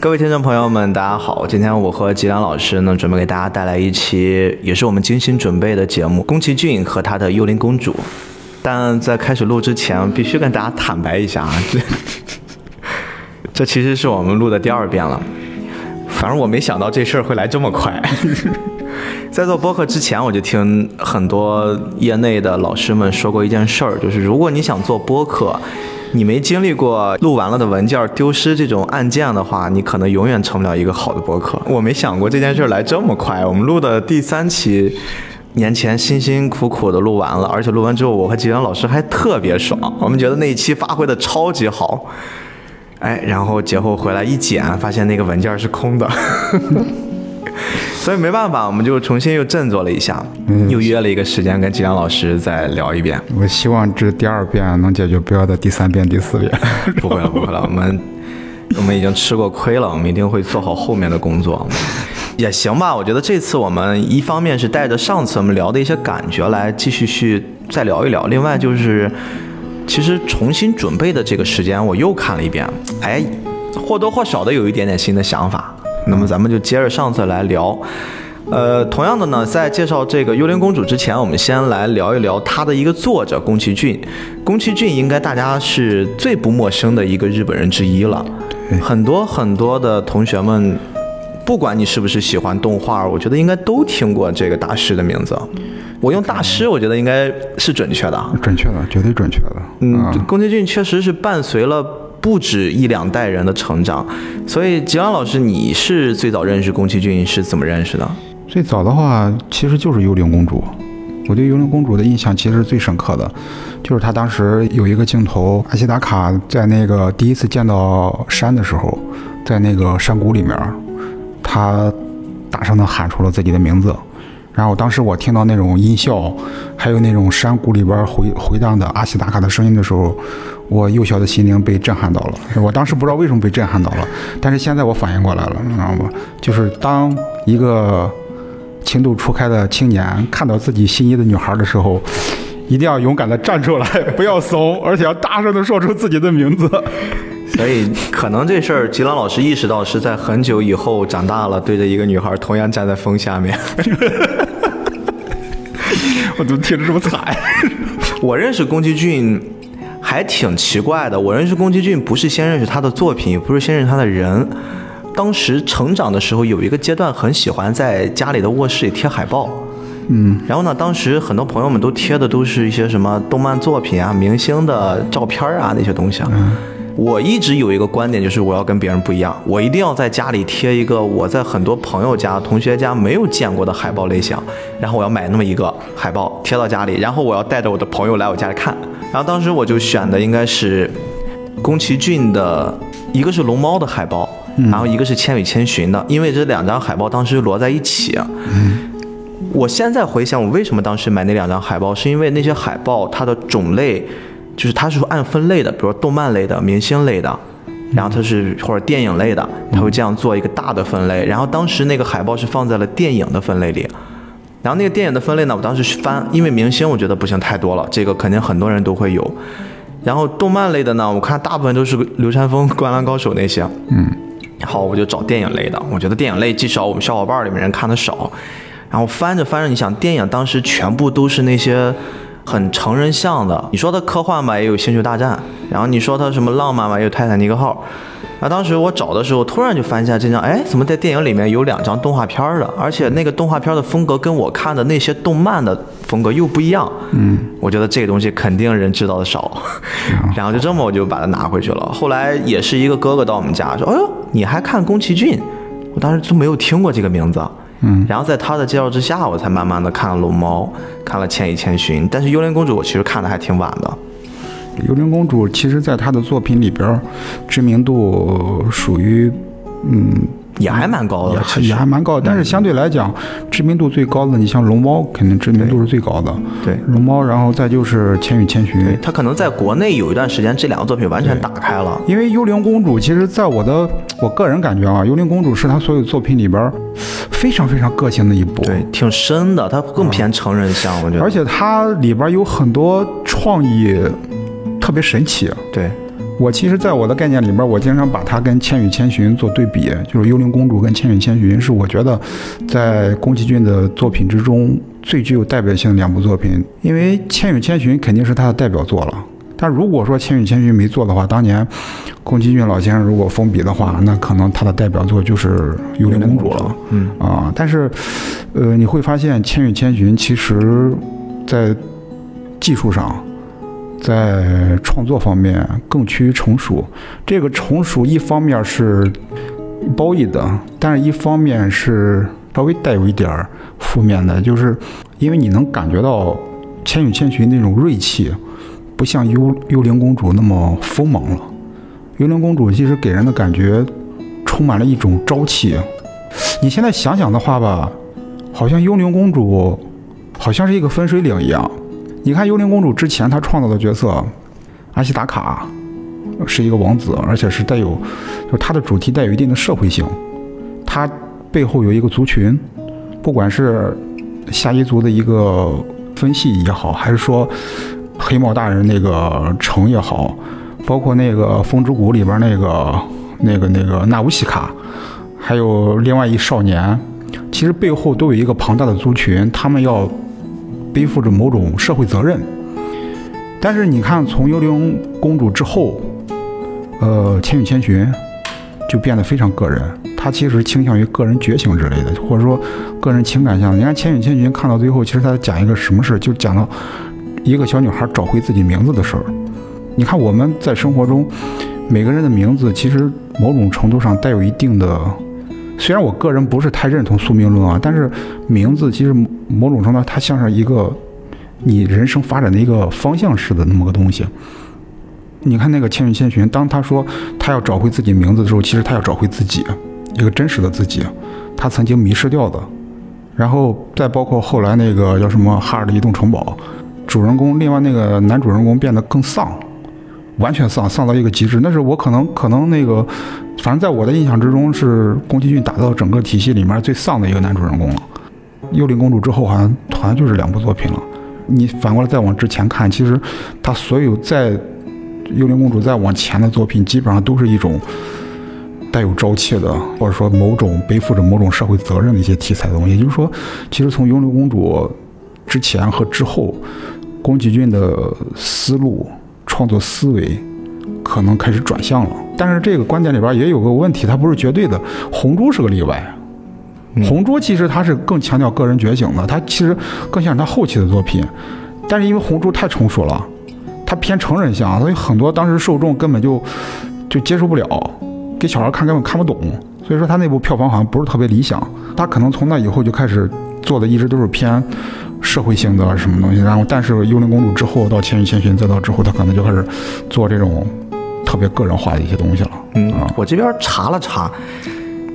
各位听众朋友们，大家好！今天我和吉良老师呢，准备给大家带来一期也是我们精心准备的节目——宫崎骏和他的幽灵公主。但在开始录之前，必须跟大家坦白一下啊，这 这其实是我们录的第二遍了。反正我没想到这事儿会来这么快。在做播客之前，我就听很多业内的老师们说过一件事儿，就是如果你想做播客，你没经历过录完了的文件丢失这种案件的话，你可能永远成不了一个好的播客。我没想过这件事来这么快，我们录的第三期，年前辛辛苦苦的录完了，而且录完之后，我和吉良老师还特别爽，我们觉得那一期发挥的超级好。哎，然后节后回来一剪，发现那个文件是空的。所以没办法，我们就重新又振作了一下，又约了一个时间跟吉良老师再聊一遍。我希望这第二遍能解决，不要再第三遍、第四遍。不会了，不会了，我们我们已经吃过亏了，我们一定会做好后面的工作。也行吧，我觉得这次我们一方面是带着上次我们聊的一些感觉来继续去再聊一聊，另外就是其实重新准备的这个时间我又看了一遍，哎，或多或少的有一点点新的想法。那么咱们就接着上次来聊，呃，同样的呢，在介绍这个《幽灵公主》之前，我们先来聊一聊它的一个作者宫崎骏。宫崎骏应该大家是最不陌生的一个日本人之一了，很多很多的同学们，不管你是不是喜欢动画，我觉得应该都听过这个大师的名字。我用大师，我觉得应该是准确的，准确的，绝对准确的。嗯，宫崎骏确实是伴随了。不止一两代人的成长，所以吉阳老师，你是最早认识宫崎骏是怎么认识的？最早的话，其实就是《幽灵公主》。我对《幽灵公主》的印象其实是最深刻的，就是他当时有一个镜头，阿西达卡在那个第一次见到山的时候，在那个山谷里面，他大声地喊出了自己的名字。然后当时我听到那种音效，还有那种山谷里边回回荡的阿西达卡的声音的时候，我幼小的心灵被震撼到了。我当时不知道为什么被震撼到了，但是现在我反应过来了，你知道吗？就是当一个情窦初开的青年看到自己心仪的女孩的时候，一定要勇敢的站出来，不要怂，而且要大声的说出自己的名字。所以可能这事儿，吉朗老师意识到是在很久以后长大了，对着一个女孩同样站在风下面。我怎么听着这么惨？我认识宫崎骏还挺奇怪的。我认识宫崎骏不是先认识他的作品，也不是先认识他的人。当时成长的时候，有一个阶段很喜欢在家里的卧室里贴海报。嗯。然后呢，当时很多朋友们都贴的都是一些什么动漫作品啊、明星的照片啊那些东西啊。嗯。我一直有一个观点，就是我要跟别人不一样，我一定要在家里贴一个我在很多朋友家、同学家没有见过的海报类型，然后我要买那么一个海报贴到家里，然后我要带着我的朋友来我家里看。然后当时我就选的应该是宫崎骏的，一个是龙猫的海报，然后一个是千与千寻的，因为这两张海报当时摞在一起。嗯，我现在回想，我为什么当时买那两张海报，是因为那些海报它的种类。就是它是按分类的，比如说动漫类的、明星类的，然后它是或者电影类的，它会这样做一个大的分类。然后当时那个海报是放在了电影的分类里，然后那个电影的分类呢，我当时翻，因为明星我觉得不行太多了，这个肯定很多人都会有。然后动漫类的呢，我看大部分都是流川枫、灌篮高手那些。嗯。好，我就找电影类的，我觉得电影类至少我们小伙伴里面人看的少。然后翻着翻着，你想电影当时全部都是那些。很成人向的，你说它科幻吧，也有《星球大战》，然后你说它什么浪漫吧，也有《泰坦尼克号》。啊，当时我找的时候，突然就翻下这张，哎，怎么在电影里面有两张动画片的？而且那个动画片的风格跟我看的那些动漫的风格又不一样。嗯，我觉得这个东西肯定人知道的少，然后就这么我就把它拿回去了。后来也是一个哥哥到我们家说，哎呦，你还看宫崎骏？我当时都没有听过这个名字。嗯，然后在他的介绍之下，我才慢慢的看了龙猫，看了千与千寻，但是幽灵公主我其实看的还挺晚的。幽灵公主其实在他的作品里边，知名度属于，嗯。也还蛮高的，也还蛮高的，但是相对来讲，知名度最高的，你像龙猫，肯定知名度是最高的。对，龙猫，然后再就是千与千寻。它可能在国内有一段时间，这两个作品完全打开了。因为幽灵公主，其实在我的我个人感觉啊，幽灵公主是他所有作品里边非常非常个性的一部，对，挺深的，它更偏成人向，我觉得。而且它里边有很多创意，特别神奇。对。我其实，在我的概念里边，我经常把它跟《千与千寻》做对比，就是《幽灵公主》跟《千与千寻》是我觉得在宫崎骏的作品之中最具有代表性的两部作品。因为《千与千寻》肯定是他的代表作了，但如果说《千与千寻》没做的话，当年宫崎骏老先生如果封笔的话，那可能他的代表作就是《幽灵公主》了。嗯啊，但是，呃，你会发现《千与千寻》其实在技术上。在创作方面更趋于成熟，这个成熟一方面是褒义的，但是一方面是稍微带有一点儿负面的，就是因为你能感觉到《千与千寻》那种锐气，不像《幽幽灵公主》那么锋芒了。《幽灵公主》其实给人的感觉充满了一种朝气。你现在想想的话吧，好像《幽灵公主》好像是一个分水岭一样。你看《幽灵公主》之前，她创造的角色阿西达卡是一个王子，而且是带有，就是他的主题带有一定的社会性。他背后有一个族群，不管是夏伊族的一个分系也好，还是说黑帽大人那个城也好，包括那个《风之谷》里边那个那个那个纳乌西卡，还有另外一少年，其实背后都有一个庞大的族群，他们要。背负着某种社会责任，但是你看，从幽灵公主之后，呃，千与千寻就变得非常个人。他其实倾向于个人觉醒之类的，或者说个人情感向。你看千与千寻看到最后，其实他讲一个什么事？就讲到一个小女孩找回自己名字的事儿。你看我们在生活中，每个人的名字其实某种程度上带有一定的。虽然我个人不是太认同宿命论啊，但是名字其实某种程度它像是一个你人生发展的一个方向式的那么个东西。你看那个《千与千寻》，当他说他要找回自己名字的时候，其实他要找回自己一个真实的自己，他曾经迷失掉的。然后再包括后来那个叫什么《哈尔的移动城堡》，主人公另外那个男主人公变得更丧，完全丧丧到一个极致。那是我可能可能那个。反正在我的印象之中，是宫崎骏打造整个体系里面最丧的一个男主人公了。幽灵公主之后，好像好像就是两部作品了。你反过来再往之前看，其实他所有在幽灵公主再往前的作品，基本上都是一种带有朝气的，或者说某种背负着某种社会责任的一些题材的东西。也就是说，其实从幽灵公主之前和之后，宫崎骏的思路、创作思维。可能开始转向了，但是这个观点里边也有个问题，它不是绝对的。红猪是个例外，红猪其实它是更强调个人觉醒的，它其实更像是他后期的作品。但是因为红猪太成熟了，它偏成人向，所以很多当时受众根本就就接受不了，给小孩看根本看不懂。所以说他那部票房好像不是特别理想。他可能从那以后就开始做的一直都是偏社会性的什么东西。然后但是幽灵公主之后到千与千寻再到之后，他可能就开始做这种。特别个人化的一些东西了。嗯，我这边查了查，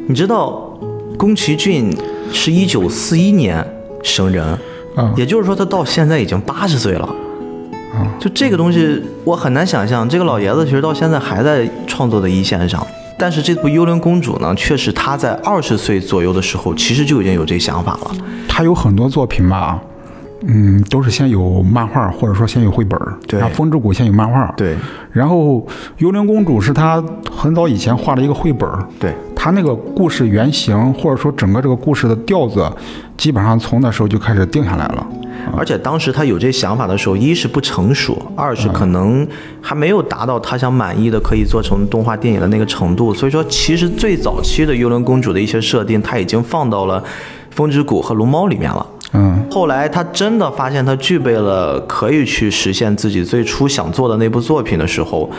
你知道宫崎骏是一九四一年生人，嗯，也就是说他到现在已经八十岁了。啊，就这个东西，我很难想象，这个老爷子其实到现在还在创作的一线上。但是这部《幽灵公主》呢，确实他在二十岁左右的时候，其实就已经有这想法了。他有很多作品吧。嗯，都是先有漫画，或者说先有绘本对。然后《风之谷》先有漫画。对。然后《幽灵公主》是他很早以前画的一个绘本对。他那个故事原型，或者说整个这个故事的调子，基本上从那时候就开始定下来了。而且当时他有这想法的时候，一是不成熟，二是可能还没有达到他想满意的可以做成动画电影的那个程度。所以说，其实最早期的《幽灵公主》的一些设定，他已经放到了《风之谷》和《龙猫》里面了。嗯，后来他真的发现他具备了可以去实现自己最初想做的那部作品的时候，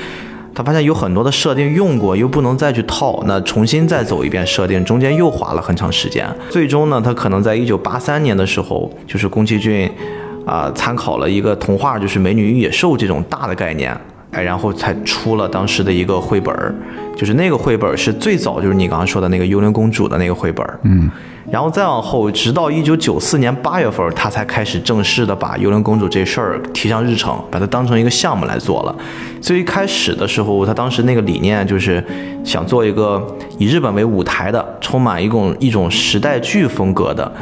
他发现有很多的设定用过又不能再去套，那重新再走一遍设定，中间又花了很长时间。最终呢，他可能在一九八三年的时候，就是宫崎骏啊参考了一个童话，就是《美女与野兽》这种大的概念，哎，然后才出了当时的一个绘本儿，就是那个绘本是最早就是你刚刚说的那个幽灵公主的那个绘本儿嗯。然后再往后，直到一九九四年八月份，他才开始正式的把幽灵公主这事儿提上日程，把它当成一个项目来做了。最一开始的时候，他当时那个理念就是想做一个以日本为舞台的，充满一种一种时代剧风格的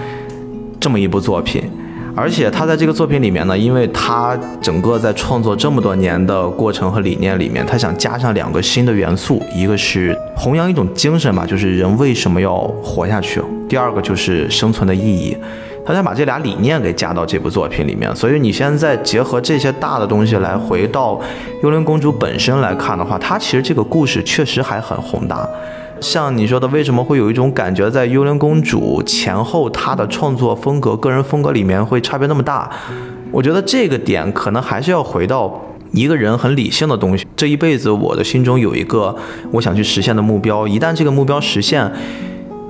这么一部作品。而且他在这个作品里面呢，因为他整个在创作这么多年的过程和理念里面，他想加上两个新的元素，一个是弘扬一种精神吧，就是人为什么要活下去；第二个就是生存的意义。他想把这俩理念给加到这部作品里面，所以你现在结合这些大的东西来回到《幽灵公主》本身来看的话，它其实这个故事确实还很宏大。像你说的，为什么会有一种感觉，在《幽灵公主》前后，她的创作风格、个人风格里面会差别那么大？我觉得这个点可能还是要回到一个人很理性的东西。这一辈子，我的心中有一个我想去实现的目标，一旦这个目标实现。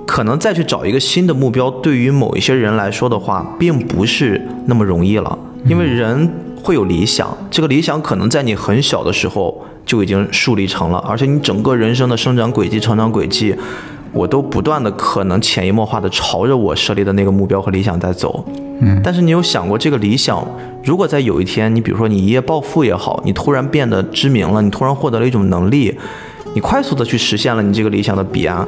可能再去找一个新的目标，对于某一些人来说的话，并不是那么容易了。因为人会有理想，这个理想可能在你很小的时候就已经树立成了，而且你整个人生的生长轨迹、成长轨迹，我都不断的可能潜移默化的朝着我设立的那个目标和理想在走。嗯，但是你有想过，这个理想如果在有一天，你比如说你一夜暴富也好，你突然变得知名了，你突然获得了一种能力，你快速的去实现了你这个理想的彼岸。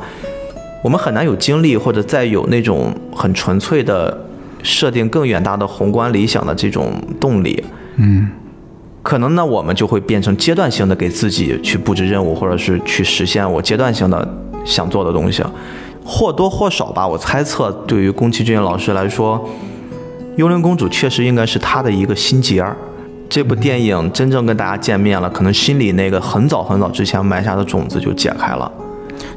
我们很难有精力，或者再有那种很纯粹的设定更远大的宏观理想的这种动力。嗯，可能呢，我们就会变成阶段性的给自己去布置任务，或者是去实现我阶段性的想做的东西，或多或少吧。我猜测，对于宫崎骏老师来说，《幽灵公主》确实应该是他的一个心结儿。这部电影真正跟大家见面了，可能心里那个很早很早之前埋下的种子就解开了。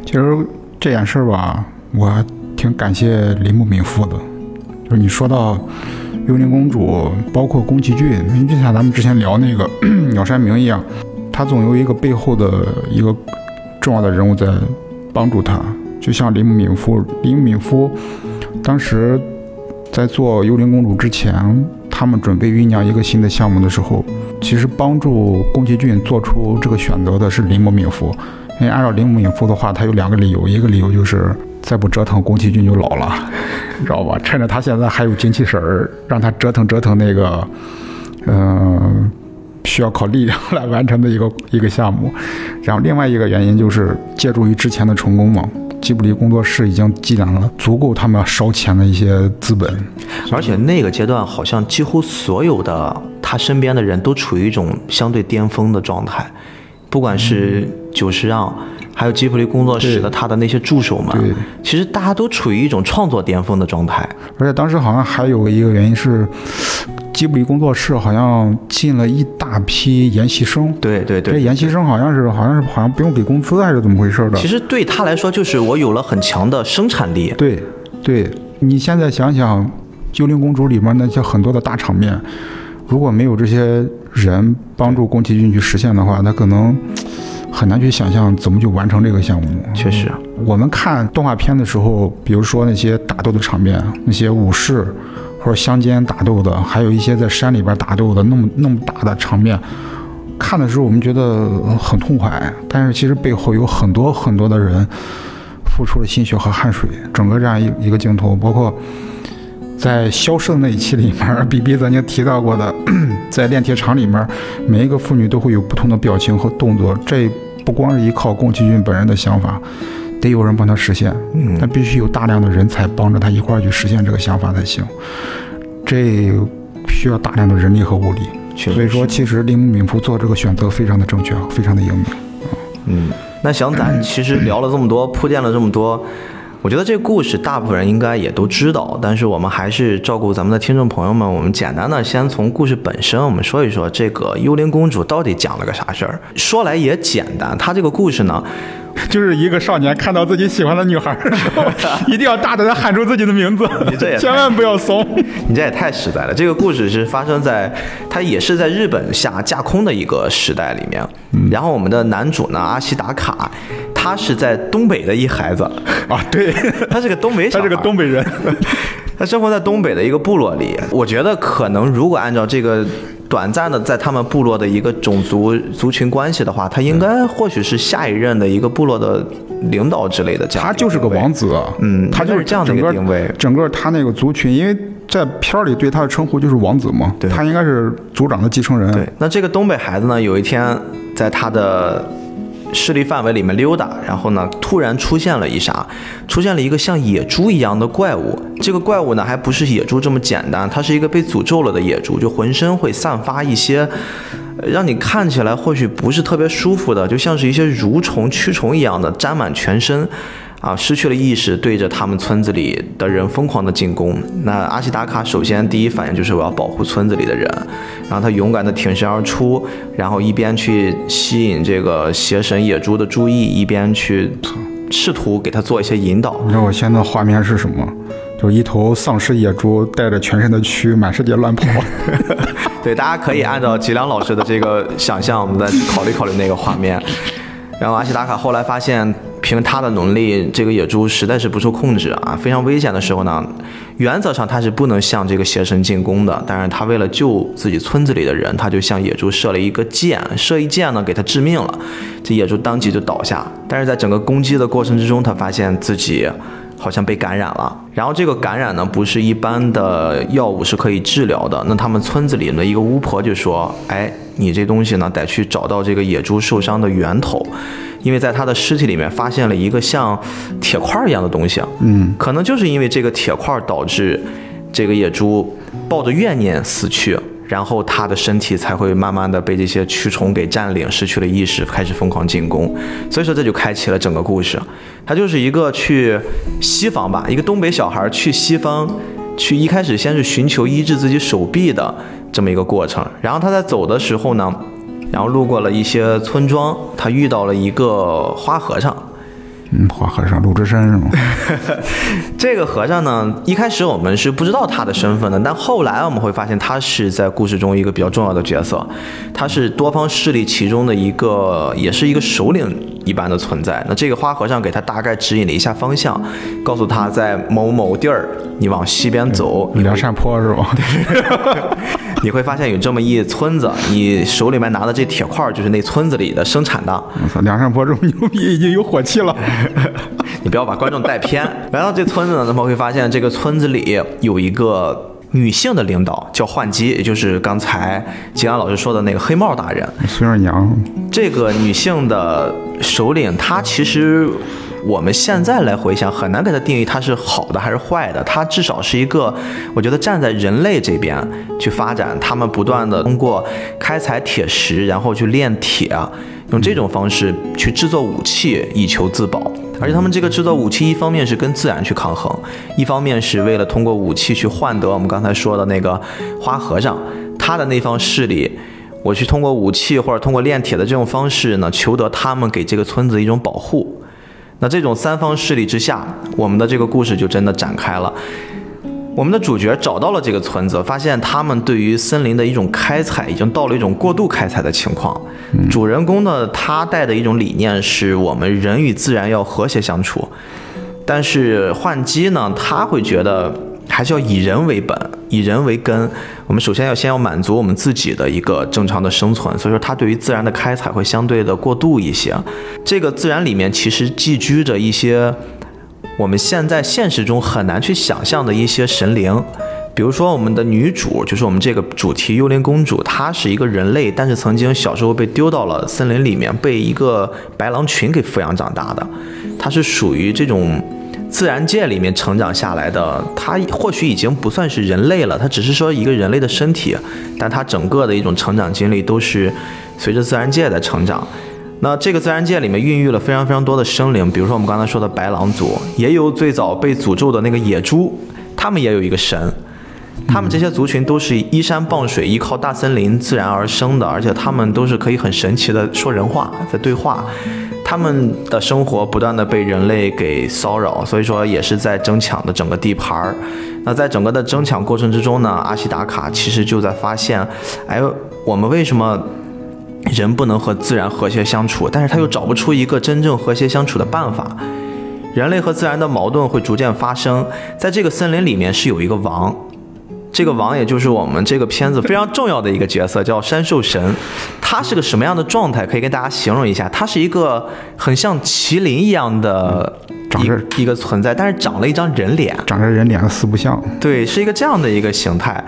其实。这件事儿吧，我挺感谢铃木敏夫的。就是你说到《幽灵公主》，包括宫崎骏，就像咱们之前聊那个 鸟山明一样，他总有一个背后的一个重要的人物在帮助他。就像林姆敏夫，林姆敏夫当时在做《幽灵公主》之前，他们准备酝酿一个新的项目的时候，其实帮助宫崎骏做出这个选择的是林姆敏夫。因为按照林姆敏夫的话，他有两个理由，一个理由就是再不折腾宫崎骏就老了，你 知道吧？趁着他现在还有精气神儿，让他折腾折腾那个，嗯，需要靠力量来完成的一个 一个项目。然后另外一个原因就是借助于之前的成功嘛，吉卜力工作室已经积攒了足够他们烧钱的一些资本，而且那个阶段好像几乎所有的他身边的人都处于一种相对巅峰的状态。不管是久石让，还有吉卜力工作室的他的那些助手们，其实大家都处于一种创作巅峰的状态。而且当时好像还有一个原因是，吉卜力工作室好像进了一大批研习生。对对对，这研习生好像是好像是好像不用给工资还是怎么回事的？其实对他来说，就是我有了很强的生产力。对，对你现在想想，《幽灵公主》里面那些很多的大场面，如果没有这些。人帮助宫崎骏去实现的话，那可能很难去想象怎么去完成这个项目。确实，我们看动画片的时候，比如说那些打斗的场面，那些武士或者乡间打斗的，还有一些在山里边打斗的那么那么大的场面，看的时候我们觉得很痛快，但是其实背后有很多很多的人付出了心血和汗水。整个这样一一个镜头，包括。在消失的那一期里面，，B B 曾经提到过的，在炼铁厂里面，每一个妇女都会有不同的表情和动作。这不光是依靠宫崎骏本人的想法，得有人帮他实现。嗯，但必须有大量的人才帮着他一块儿去实现这个想法才行。这需要大量的人力和物力。所以说，其实铃木敏夫做这个选择非常的正确，非常的英明。嗯，那想咱 其实聊了这么多，铺垫了这么多。我觉得这个故事大部分人应该也都知道，但是我们还是照顾咱们的听众朋友们，我们简单的先从故事本身，我们说一说这个幽灵公主到底讲了个啥事儿。说来也简单，她这个故事呢。就是一个少年看到自己喜欢的女孩的时候，一定要大胆的喊出自己的名字，你这也千万不要怂。你这也太实在了。这个故事是发生在，它也是在日本下架空的一个时代里面。然后我们的男主呢，阿西达卡，他是在东北的一孩子啊，对，他是个东北，他是个东北人，他生活在东北的一个部落里。我觉得可能如果按照这个。短暂的在他们部落的一个种族族群关系的话，他应该或许是下一任的一个部落的领导之类的。他就是个王子，嗯，他就是这样的一个定位。整个他那个族群，因为在片儿里对他的称呼就是王子嘛，他应该是族长的继承人。对，那这个东北孩子呢，有一天在他的势力范围里面溜达，然后呢，突然出现了一啥？出现了一个像野猪一样的怪物。这个怪物呢，还不是野猪这么简单，它是一个被诅咒了的野猪，就浑身会散发一些，让你看起来或许不是特别舒服的，就像是一些蠕虫、蛆虫一样的沾满全身。啊，失去了意识，对着他们村子里的人疯狂的进攻。那阿西达卡首先第一反应就是我要保护村子里的人，然后他勇敢的挺身而出，然后一边去吸引这个邪神野猪的注意，一边去试图给他做一些引导。你知道我现在画面是什么？就一头丧尸野猪带着全身的蛆满世界乱跑。对，大家可以按照吉良老师的这个想象，我们再考虑考虑那个画面。然后阿西达卡后来发现。凭他的能力，这个野猪实在是不受控制啊，非常危险的时候呢，原则上他是不能向这个邪神进攻的。但是他为了救自己村子里的人，他就向野猪射了一个箭，射一箭呢给他致命了，这野猪当即就倒下。但是在整个攻击的过程之中，他发现自己好像被感染了。然后这个感染呢，不是一般的药物是可以治疗的。那他们村子里的一个巫婆就说：“哎，你这东西呢，得去找到这个野猪受伤的源头。”因为在它的尸体里面发现了一个像铁块一样的东西，嗯，可能就是因为这个铁块导致这个野猪抱着怨念死去，然后他的身体才会慢慢的被这些蛆虫给占领，失去了意识，开始疯狂进攻。所以说这就开启了整个故事，他就是一个去西方吧，一个东北小孩去西方，去一开始先是寻求医治自己手臂的这么一个过程，然后他在走的时候呢。然后路过了一些村庄，他遇到了一个花和尚。嗯，花和尚鲁智深是吗？这个和尚呢，一开始我们是不知道他的身份的，但后来我们会发现他是在故事中一个比较重要的角色，他是多方势力其中的一个，也是一个首领一般的存在。那这个花和尚给他大概指引了一下方向，告诉他在某某地儿，你往西边走，梁山坡是吧？你会发现有这么一村子，你手里面拿的这铁块就是那村子里的生产的。我操，梁山坡这么牛逼，已经有火气了。你不要把观众带偏。来到这村子呢，咱们会发现这个村子里有一个女性的领导，叫幻姬，也就是刚才吉安老师说的那个黑帽大人。孙二娘。这个女性的首领，她其实我们现在来回想，很难给她定义她是好的还是坏的。她至少是一个，我觉得站在人类这边去发展，他们不断的通过开采铁石，然后去炼铁。用这种方式去制作武器以求自保，而且他们这个制造武器，一方面是跟自然去抗衡，一方面是为了通过武器去换得我们刚才说的那个花和尚他的那方势力，我去通过武器或者通过炼铁的这种方式呢，求得他们给这个村子一种保护。那这种三方势力之下，我们的这个故事就真的展开了。我们的主角找到了这个村子，发现他们对于森林的一种开采已经到了一种过度开采的情况。主人公呢，他带的一种理念是我们人与自然要和谐相处，但是换姬呢，他会觉得还是要以人为本，以人为根。我们首先要先要满足我们自己的一个正常的生存，所以说他对于自然的开采会相对的过度一些。这个自然里面其实寄居着一些。我们现在现实中很难去想象的一些神灵，比如说我们的女主，就是我们这个主题幽灵公主，她是一个人类，但是曾经小时候被丢到了森林里面，被一个白狼群给抚养长大的，她是属于这种自然界里面成长下来的，她或许已经不算是人类了，她只是说一个人类的身体，但她整个的一种成长经历都是随着自然界的成长。那这个自然界里面孕育了非常非常多的生灵，比如说我们刚才说的白狼族，也有最早被诅咒的那个野猪，他们也有一个神，他们这些族群都是依山傍水，依靠大森林自然而生的，而且他们都是可以很神奇的说人话，在对话，他们的生活不断的被人类给骚扰，所以说也是在争抢的整个地盘儿。那在整个的争抢过程之中呢，阿西达卡其实就在发现，哎，我们为什么？人不能和自然和谐相处，但是他又找不出一个真正和谐相处的办法。人类和自然的矛盾会逐渐发生。在这个森林里面是有一个王，这个王也就是我们这个片子非常重要的一个角色，叫山兽神。他是个什么样的状态？可以跟大家形容一下。他是一个很像麒麟一样的一一个存在，但是长了一张人脸，长着人脸四不像。对，是一个这样的一个形态。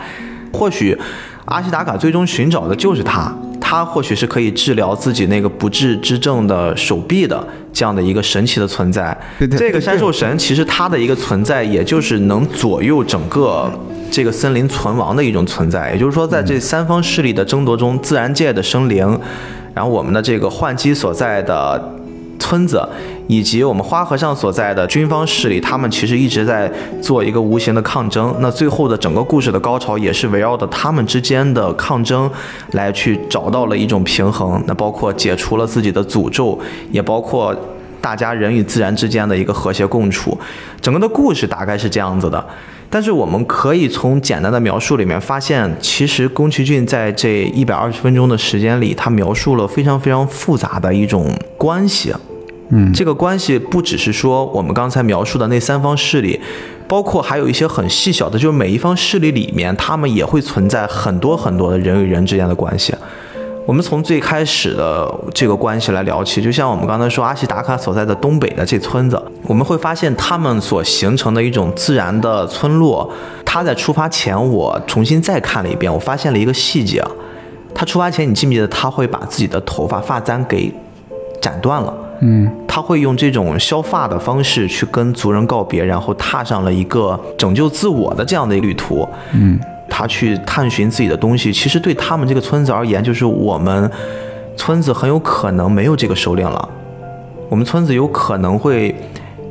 或许阿西达卡最终寻找的就是他。它或许是可以治疗自己那个不治之症的手臂的这样的一个神奇的存在。对对这个山兽神其实它的一个存在，也就是能左右整个这个森林存亡的一种存在。也就是说，在这三方势力的争夺中，自然界的生灵，然后我们的这个幻姬所在的。村子，以及我们花和尚所在的军方势力，他们其实一直在做一个无形的抗争。那最后的整个故事的高潮，也是围绕着他们之间的抗争来去找到了一种平衡。那包括解除了自己的诅咒，也包括大家人与自然之间的一个和谐共处。整个的故事大概是这样子的。但是我们可以从简单的描述里面发现，其实宫崎骏在这一百二十分钟的时间里，他描述了非常非常复杂的一种关系。嗯，这个关系不只是说我们刚才描述的那三方势力，包括还有一些很细小的，就是每一方势力里面，他们也会存在很多很多的人与人之间的关系。我们从最开始的这个关系来聊起，就像我们刚才说阿西达卡所在的东北的这村子，我们会发现他们所形成的一种自然的村落。他在出发前，我重新再看了一遍，我发现了一个细节。他出发前，你记不记得他会把自己的头发发簪给斩断了？嗯，他会用这种削发的方式去跟族人告别，然后踏上了一个拯救自我的这样的旅途。嗯，他去探寻自己的东西，其实对他们这个村子而言，就是我们村子很有可能没有这个首领了，我们村子有可能会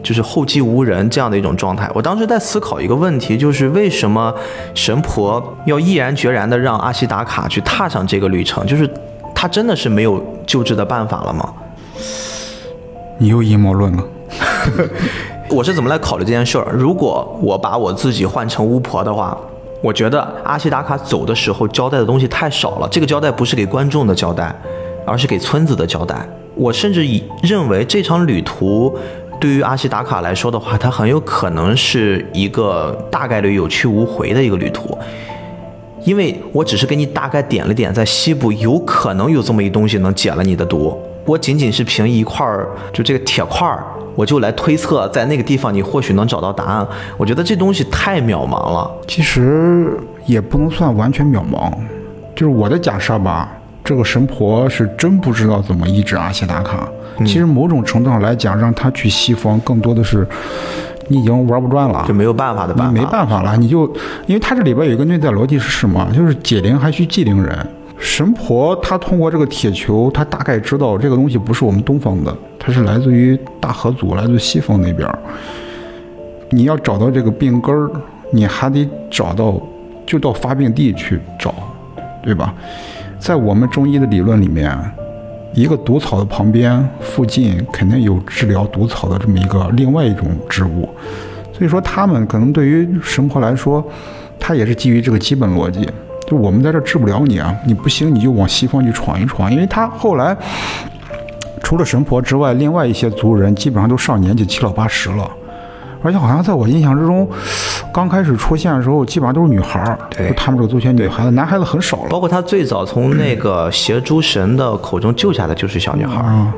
就是后继无人这样的一种状态。我当时在思考一个问题，就是为什么神婆要毅然决然的让阿西达卡去踏上这个旅程？就是他真的是没有救治的办法了吗？你又阴谋论了。我是怎么来考虑这件事儿？如果我把我自己换成巫婆的话，我觉得阿西达卡走的时候交代的东西太少了。这个交代不是给观众的交代，而是给村子的交代。我甚至以认为这场旅途对于阿西达卡来说的话，它很有可能是一个大概率有去无回的一个旅途。因为我只是给你大概点了点，在西部有可能有这么一东西能解了你的毒。我仅仅是凭一块儿，就这个铁块儿，我就来推测，在那个地方你或许能找到答案。我觉得这东西太渺茫了。其实也不能算完全渺茫，就是我的假设吧。这个神婆是真不知道怎么医治阿西达卡。其实某种程度上来讲，让他去西方，更多的是你已经玩不转了，就没有办法的办法，没办法了。你就因为他这里边有一个内在逻辑是什么？就是解铃还需系铃人。神婆她通过这个铁球，她大概知道这个东西不是我们东方的，它是来自于大河族，来自西方那边。你要找到这个病根儿，你还得找到，就到发病地去找，对吧？在我们中医的理论里面，一个毒草的旁边附近肯定有治疗毒草的这么一个另外一种植物，所以说他们可能对于神婆来说，他也是基于这个基本逻辑。就我们在这治不了你啊，你不行你就往西方去闯一闯，因为他后来除了神婆之外，另外一些族人基本上都上年纪七老八十了，而且好像在我印象之中，刚开始出现的时候，基本上都是女孩儿，对他们这个族群女孩子，男孩子很少了。包括他最早从那个邪诸神的口中救下的就是小女孩儿啊，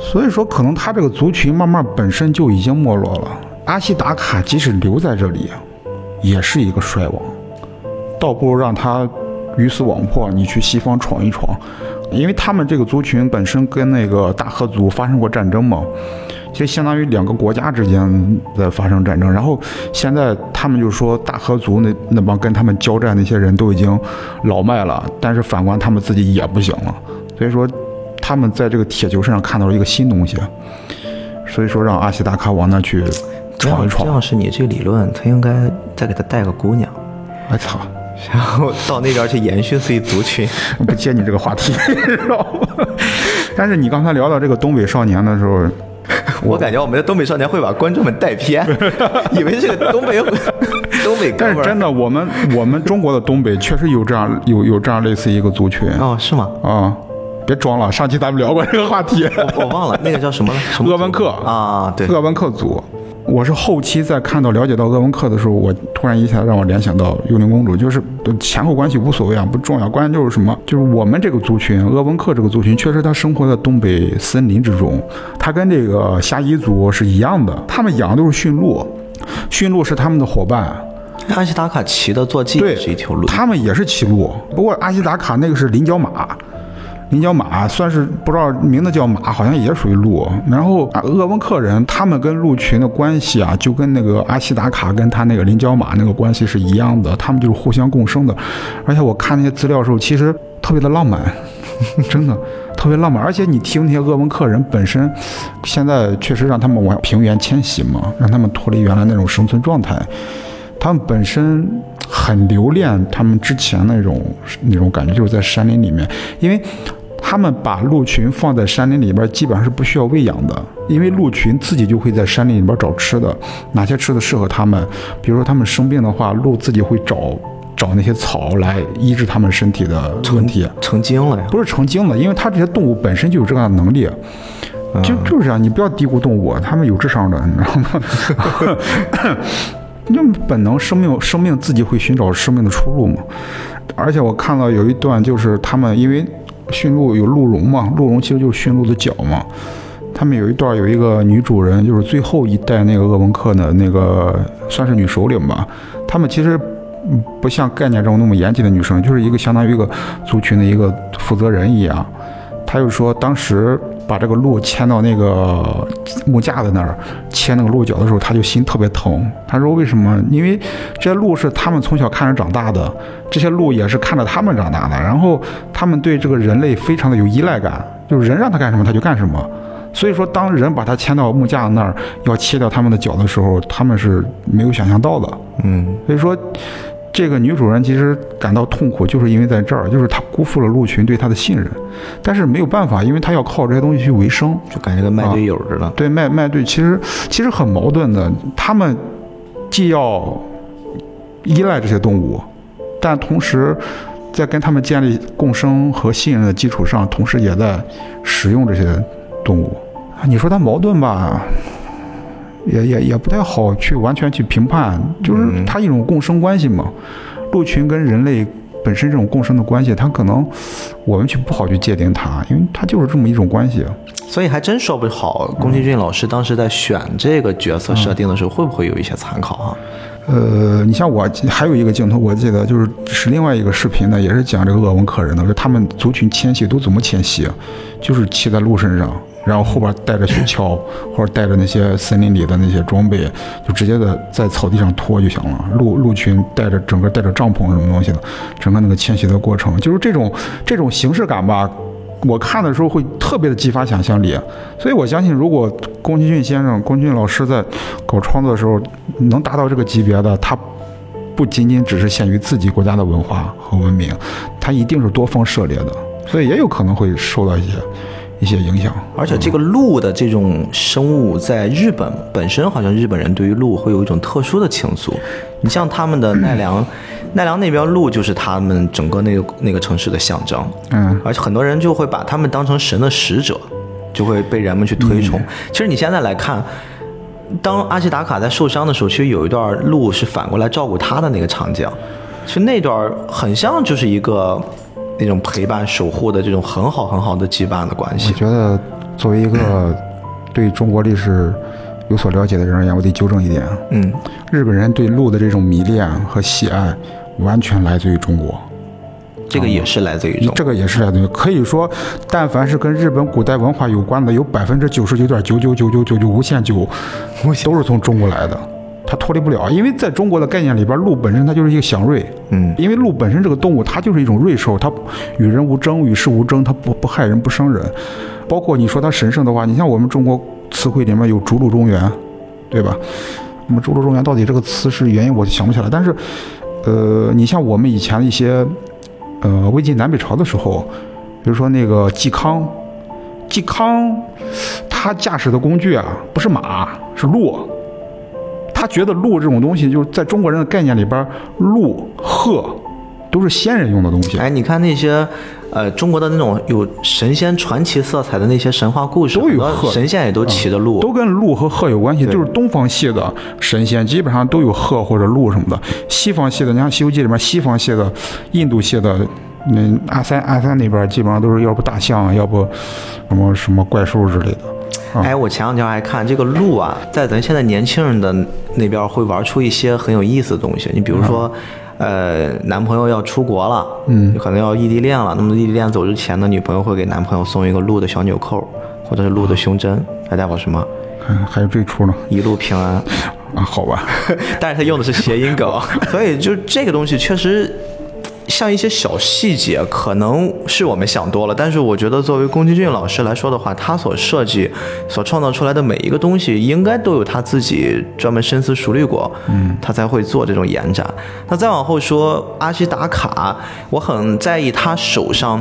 所以说可能他这个族群慢慢本身就已经没落了。阿西达卡即使留在这里，也是一个衰亡。倒不如让他鱼死网破，你去西方闯一闯，因为他们这个族群本身跟那个大和族发生过战争嘛，就相当于两个国家之间在发生战争。然后现在他们就说大和族那那帮跟他们交战那些人都已经老迈了，但是反观他们自己也不行了，所以说他们在这个铁球身上看到了一个新东西，所以说让阿西达卡往那去闯一闯。这样是你这个理论，他应该再给他带个姑娘。我操！然后到那边去延续自己族群，不接你这个话题，知道吗？但是你刚才聊到这个东北少年的时候，我感觉我们的东北少年会把观众们带偏，以为是个东北东北。但是真的，我们我们中国的东北确实有这样有有这样类似一个族群哦，是吗？啊，别装了，上期咱们聊过这个话题，我我忘了那个叫什么了，鄂温克啊，对，鄂温克族。我是后期在看到了解到鄂温克的时候，我突然一下让我联想到幽灵公主，就是前后关系无所谓啊，不重要，关键就是什么？就是我们这个族群，鄂温克这个族群，确实他生活在东北森林之中，他跟这个夏夷族是一样的，他们养的都是驯鹿，驯鹿是他们的伙伴。阿西达卡骑的坐骑是一条鹿，他们也是骑鹿，不过阿西达卡那个是菱角马，林角马算是不知道名字叫马，好像也属于鹿。然后鄂温克人他们跟鹿群的关系啊，就跟那个阿西达卡跟他那个林角马那个关系是一样的，他们就是互相共生的。而且我看那些资料的时候，其实特别的浪漫，真的特别浪漫。而且你听那些鄂温克人本身，现在确实让他们往平原迁徙嘛，让他们脱离原来那种生存状态。他们本身很留恋他们之前那种那种感觉，就是在山林里面，因为他们把鹿群放在山林里边，基本上是不需要喂养的，因为鹿群自己就会在山林里边找吃的，哪些吃的适合他们，比如说他们生病的话，鹿自己会找找那些草来医治他们身体的问题，成精了呀？不是成精了，因为它这些动物本身就有这样的能力。就就是这样，你不要低估动物，它们有智商的，你知道吗？就本能，生命生命自己会寻找生命的出路嘛。而且我看到有一段，就是他们因为驯鹿有鹿茸嘛，鹿茸其实就是驯鹿的角嘛。他们有一段有一个女主人，就是最后一代那个鄂温克的那个算是女首领吧。他们其实不像概念中那么严谨的女生，就是一个相当于一个族群的一个负责人一样。他就说当时。把这个鹿牵到那个木架子那儿，切那个鹿角的时候，他就心特别疼。他说：“为什么？因为这些鹿是他们从小看着长大的，这些鹿也是看着他们长大的。然后他们对这个人类非常的有依赖感，就是人让他干什么他就干什么。所以说，当人把它牵到木架子那儿要切掉他们的脚的时候，他们是没有想象到的。嗯，所以说。”这个女主人其实感到痛苦，就是因为在这儿，就是她辜负了鹿群对她的信任，但是没有办法，因为她要靠这些东西去维生，就感觉跟卖队友似的。对，卖卖队其实其实很矛盾的，他们既要依赖这些动物，但同时在跟他们建立共生和信任的基础上，同时也在使用这些动物。你说它矛盾吧？也也也不太好去完全去评判，就是它一种共生关系嘛。鹿群跟人类本身这种共生的关系，它可能我们去不好去界定它，因为它就是这么一种关系。所以还真说不好，宫崎骏老师当时在选这个角色设定的时候，会不会有一些参考啊？呃，你像我还有一个镜头，我记得就是是另外一个视频呢，也是讲这个鄂温克人的，说他们族群迁徙都怎么迁徙，就是骑在鹿身上。然后后边带着雪橇，或者带着那些森林里的那些装备，就直接的在草地上拖就行了。鹿鹿群带着整个带着帐篷什么东西的，整个那个迁徙的过程，就是这种这种形式感吧。我看的时候会特别的激发想象力，所以我相信，如果宫崎骏先生、宫崎骏老师在搞创作的时候能达到这个级别的，他不仅仅只是限于自己国家的文化和文明，他一定是多方涉猎的，所以也有可能会受到一些。一些影响，而且这个鹿的这种生物在日本本身，好像日本人对于鹿会有一种特殊的情愫。你像他们的奈良，奈良那边鹿就是他们整个那个那个城市的象征。嗯，而且很多人就会把他们当成神的使者，就会被人们去推崇。其实你现在来看，当阿西达卡在受伤的时候，其实有一段鹿是反过来照顾他的那个场景，其实那段很像就是一个。那种陪伴、守护的这种很好很好的羁绊的关系。我觉得，作为一个对中国历史有所了解的人而言，我得纠正一点。嗯，日本人对鹿的这种迷恋和喜爱，完全来自于中国。这个也是来自于中。这个也是来自于。可以说，但凡是跟日本古代文化有关的，有百分之九十九点九九九九九九无限九，都是从中国来的。它脱离不了，因为在中国的概念里边，鹿本身它就是一个祥瑞。嗯，因为鹿本身这个动物，它就是一种瑞兽，它与人无争，与世无争，它不不害人，不伤人。包括你说它神圣的话，你像我们中国词汇里面有“逐鹿中原”，对吧？那么“逐鹿中原”到底这个词是原因，我想不起来。但是，呃，你像我们以前一些，呃，魏晋南北朝的时候，比如说那个嵇康，嵇康他驾驶的工具啊，不是马，是鹿。他觉得鹿这种东西，就是在中国人的概念里边，鹿、鹤都是仙人用的东西。哎，你看那些，呃，中国的那种有神仙传奇色彩的那些神话故事，都有鹤，神仙也都骑着鹿，都跟鹿和鹤有关系。就是东方系的神仙基本上都有鹤或者鹿什么的。西方系的，你像《西游记》里面，西方系的、印度系的，那阿三阿三那边基本上都是要不大象，要不什么什么怪兽之类的。哎，我前两天还看这个鹿啊，在咱现在年轻人的那边会玩出一些很有意思的东西。你比如说，呃，男朋友要出国了，嗯，可能要异地恋了。那么异地恋走之前呢，女朋友会给男朋友送一个鹿的小纽扣，或者是鹿的胸针，还代表什么？还还有这出呢？一路平安。啊，好吧。但是他用的是谐音梗，所以就这个东西确实。像一些小细节，可能是我们想多了，但是我觉得作为宫崎骏老师来说的话，他所设计、所创造出来的每一个东西，应该都有他自己专门深思熟虑过，嗯，他才会做这种延展。那再往后说，阿西达卡，我很在意他手上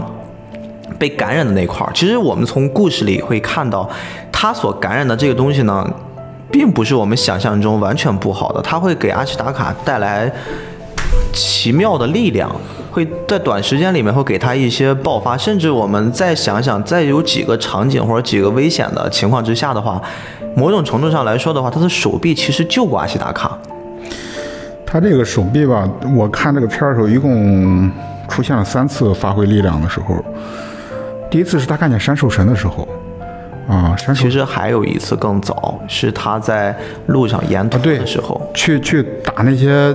被感染的那块儿。其实我们从故事里会看到，他所感染的这个东西呢，并不是我们想象中完全不好的，他会给阿西达卡带来。奇妙的力量会在短时间里面会给他一些爆发，甚至我们再想想，在有几个场景或者几个危险的情况之下的话，某种程度上来说的话，他的手臂其实救过阿西达卡。他这个手臂吧，我看这个片儿的时候，一共出现了三次发挥力量的时候。第一次是他看见山兽神的时候，啊，山兽其实还有一次更早，是他在路上沿途的时候，去去打那些。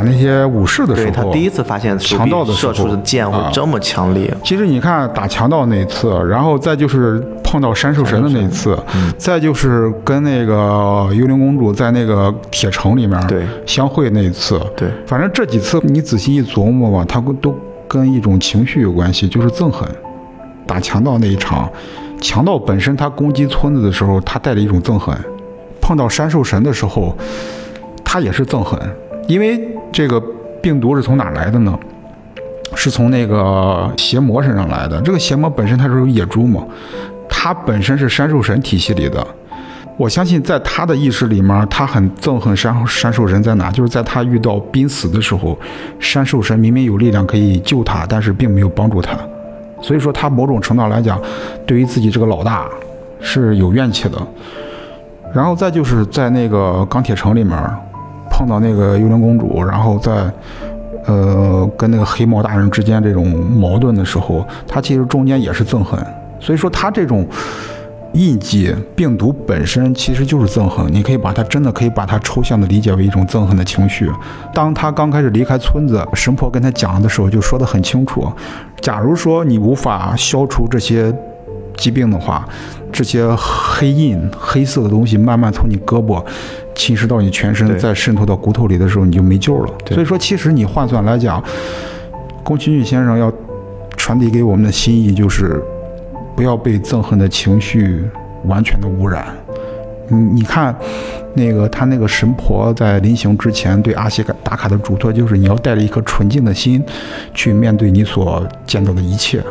打那些武士的时候，他第一次发现强盗的射出的箭会这么强烈。其实你看打强盗那一次，然后再就是碰到山兽神的那一次，再就是跟那个幽灵公主在那个铁城里面相会那一次。对，反正这几次你仔细一琢磨吧，他都跟一种情绪有关系，就是憎恨。打强盗那一场，强盗本身他攻击村子的时候，他带着一种憎恨；碰到山兽神的时候，他也是憎恨。因为这个病毒是从哪来的呢？是从那个邪魔身上来的。这个邪魔本身它是有野猪嘛，它本身是山兽神体系里的。我相信在他的意识里面，他很憎恨山山兽神在哪？就是在他遇到濒死的时候，山兽神明明有力量可以救他，但是并没有帮助他。所以说他某种程度来讲，对于自己这个老大是有怨气的。然后再就是在那个钢铁城里面。碰到那个幽灵公主，然后在，呃，跟那个黑帽大人之间这种矛盾的时候，他其实中间也是憎恨。所以说，他这种印记病毒本身其实就是憎恨。你可以把它真的可以把它抽象的理解为一种憎恨的情绪。当他刚开始离开村子，神婆跟他讲的时候，就说得很清楚：，假如说你无法消除这些疾病的话，这些黑印、黑色的东西慢慢从你胳膊。侵蚀到你全身，再渗透到骨头里的时候，你就没救了。所以说，其实你换算来讲，宫崎骏先生要传递给我们的心意就是，不要被憎恨的情绪完全的污染。你你看，那个他那个神婆在临行之前对阿西达卡的嘱托就是，你要带着一颗纯净的心去面对你所见到的一切。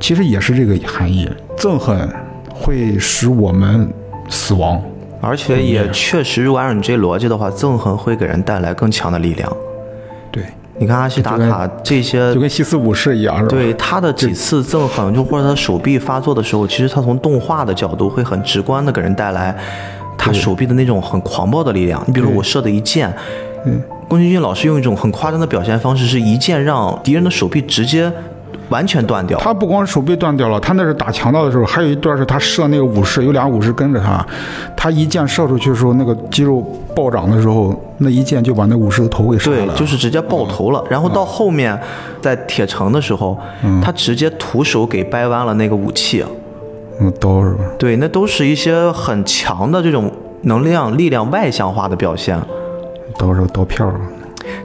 其实也是这个含义，憎恨会使我们死亡。而且也确实，如果按照你这逻辑的话，憎恨会给人带来更强的力量。对，你看阿西达卡这些，就跟西斯武士一样，是吧？对他的几次憎恨，就或者他手臂发作的时候，其实他从动画的角度会很直观的给人带来他手臂的那种很狂暴的力量。你比如我射的一箭，嗯，宫崎骏老师用一种很夸张的表现方式，是一箭让敌人的手臂直接。完全断掉，他不光手臂断掉了，他那是打强盗的时候，还有一段是他射那个武士，有俩武士跟着他，他一箭射出去的时候，那个肌肉暴涨的时候，那一箭就把那武士的头给射了，对，就是直接爆头了。然后到后面，在铁城的时候，他直接徒手给掰弯了那个武器，嗯，刀是吧？对，那都是一些很强的这种能量、力量外向化的表现，刀是刀片儿，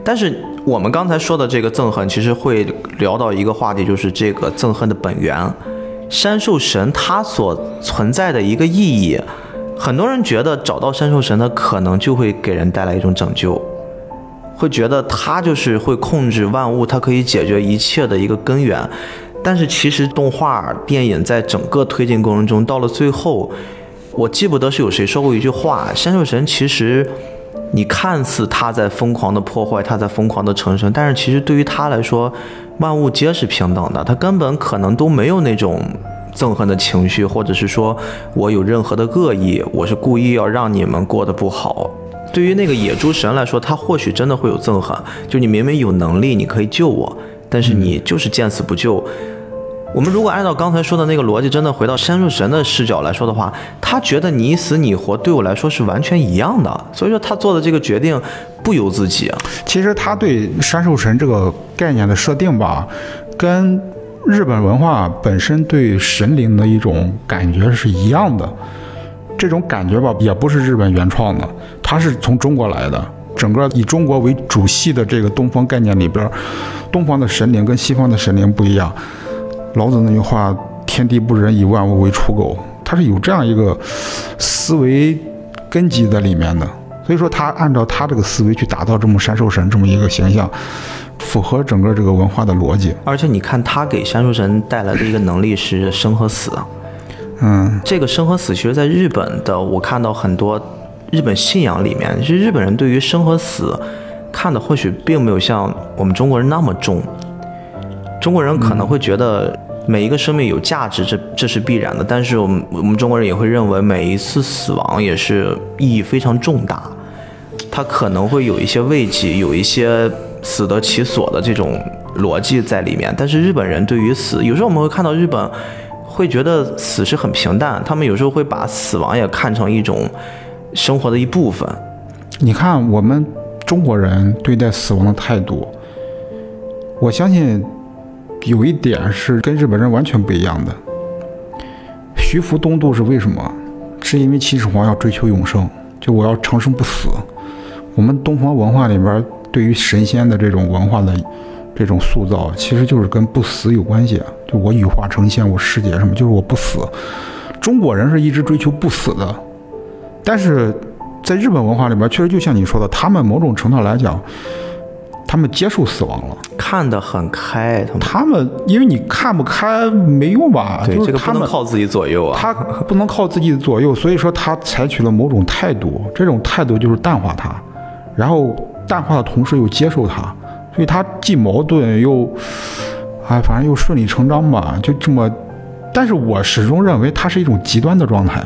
但是。我们刚才说的这个憎恨，其实会聊到一个话题，就是这个憎恨的本源。山兽神它所存在的一个意义，很多人觉得找到山兽神的可能就会给人带来一种拯救，会觉得它就是会控制万物，它可以解决一切的一个根源。但是其实动画电影在整个推进过程中，到了最后，我记不得是有谁说过一句话：山兽神其实。你看似他在疯狂的破坏，他在疯狂的成神，但是其实对于他来说，万物皆是平等的，他根本可能都没有那种憎恨的情绪，或者是说我有任何的恶意，我是故意要让你们过得不好。对于那个野猪神来说，他或许真的会有憎恨，就你明明有能力，你可以救我，但是你就是见死不救。我们如果按照刚才说的那个逻辑，真的回到山兽神的视角来说的话，他觉得你死你活对我来说是完全一样的，所以说他做的这个决定不由自己。其实他对山兽神这个概念的设定吧，跟日本文化本身对神灵的一种感觉是一样的。这种感觉吧，也不是日本原创的，它是从中国来的。整个以中国为主系的这个东方概念里边，东方的神灵跟西方的神灵不一样。老子那句话“天地不仁，以万物为刍狗”，他是有这样一个思维根基在里面的。所以说，他按照他这个思维去打造这么山兽神这么一个形象，符合整个这个文化的逻辑。而且你看，他给山兽神带来的一个能力是生和死。嗯，这个生和死，其实在日本的，我看到很多日本信仰里面，其实日本人对于生和死看的或许并没有像我们中国人那么重。中国人可能会觉得每一个生命有价值，这这是必然的。但是我们我们中国人也会认为每一次死亡也是意义非常重大，它可能会有一些慰藉，有一些死得其所的这种逻辑在里面。但是日本人对于死，有时候我们会看到日本。会觉得死是很平淡，他们有时候会把死亡也看成一种生活的一部分。你看我们中国人对待死亡的态度，我相信有一点是跟日本人完全不一样的。徐福东渡是为什么？是因为秦始皇要追求永生，就我要长生不死。我们东方文化里边对于神仙的这种文化的。这种塑造其实就是跟不死有关系，就我羽化成仙，我师姐什么，就是我不死。中国人是一直追求不死的，但是在日本文化里边，确实就像你说的，他们某种程度来讲，他们接受死亡了，看得很开。他们，他们因为你看不开没用吧？对，这个不能靠自己左右啊。他不能靠自己左右，所以说他采取了某种态度，这种态度就是淡化他，然后淡化的同时又接受他。所以他既矛盾又，哎，反正又顺理成章吧，就这么。但是我始终认为他是一种极端的状态，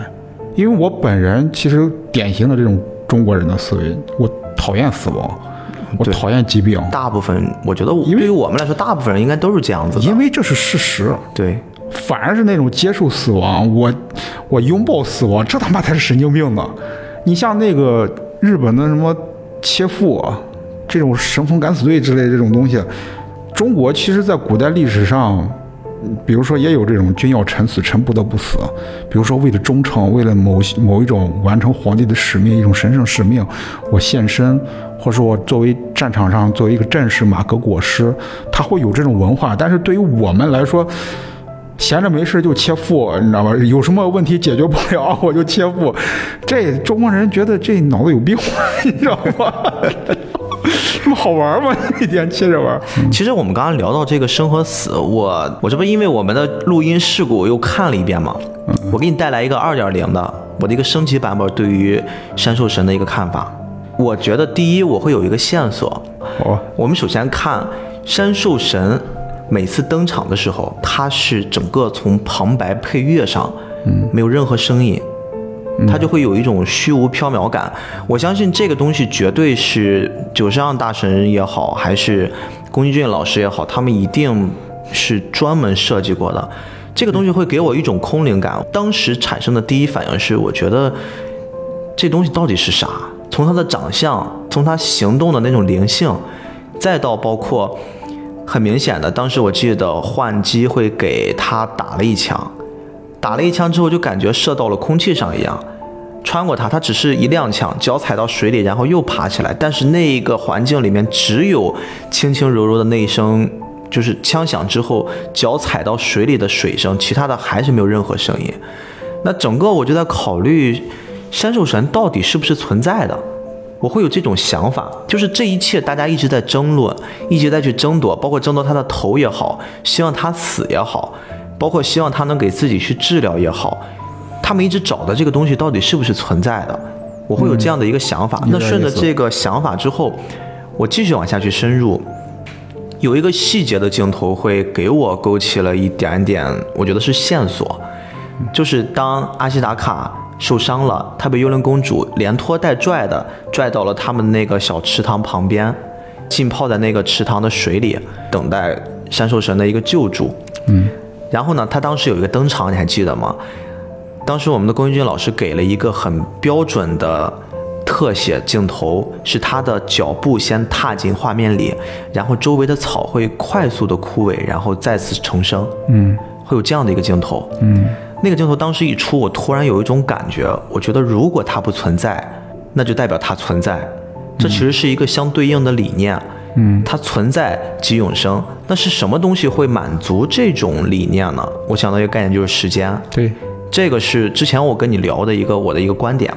因为我本人其实典型的这种中国人的思维，我讨厌死亡，我讨厌疾病。大部分我觉得，对于我们来说，大部分人应该都是这样子的，因为这是事实。对，反而是那种接受死亡，我我拥抱死亡，这他妈才是神经病呢。你像那个日本的什么切腹。这种神风敢死队之类这种东西，中国其实在古代历史上，比如说也有这种君要臣死，臣不得不死。比如说为了忠诚，为了某某一种完成皇帝的使命，一种神圣使命，我献身，或者说我作为战场上作为一个战士，马革裹尸，他会有这种文化。但是对于我们来说，闲着没事就切腹，你知道吧？有什么问题解决不了，我就切腹。这中国人觉得这脑子有病，你知道吗？这么好玩吗？一天接着玩。其实我们刚刚聊到这个生和死，我我这不因为我们的录音事故又看了一遍吗？我给你带来一个二点零的我的一个升级版本对于山兽神的一个看法。我觉得第一我会有一个线索。哦。我们首先看山兽神每次登场的时候，他是整个从旁白配乐上，嗯，没有任何声音。它就会有一种虚无缥缈感。我相信这个东西绝对是九十让大神也好，还是宫崎骏老师也好，他们一定是专门设计过的。这个东西会给我一种空灵感。当时产生的第一反应是，我觉得这东西到底是啥？从他的长相，从他行动的那种灵性，再到包括很明显的，当时我记得换机会给他打了一枪。打了一枪之后，就感觉射到了空气上一样，穿过它，它只是一踉跄，脚踩到水里，然后又爬起来。但是那一个环境里面只有轻轻柔柔的那一声，就是枪响之后脚踩到水里的水声，其他的还是没有任何声音。那整个我就在考虑，山兽神到底是不是存在的？我会有这种想法，就是这一切大家一直在争论，一直在去争夺，包括争夺他的头也好，希望他死也好。包括希望他能给自己去治疗也好，他们一直找的这个东西到底是不是存在的？我会有这样的一个想法。那顺着这个想法之后，我继续往下去深入，有一个细节的镜头会给我勾起了一点点，我觉得是线索，就是当阿西达卡受伤了，他被幽灵公主连拖带拽的拽到了他们那个小池塘旁边，浸泡在那个池塘的水里，等待山兽神的一个救助。嗯。然后呢，他当时有一个登场，你还记得吗？当时我们的龚俊老师给了一个很标准的特写镜头，是他的脚步先踏进画面里，然后周围的草会快速的枯萎，然后再次重生。嗯会有这样的一个镜头。嗯那个镜头当时一出，我突然有一种感觉，我觉得如果它不存在，那就代表它存在。这其实是一个相对应的理念。嗯它存在即永生，那是什么东西会满足这种理念呢？我想到一个概念就是时间，对，这个是之前我跟你聊的一个我的一个观点，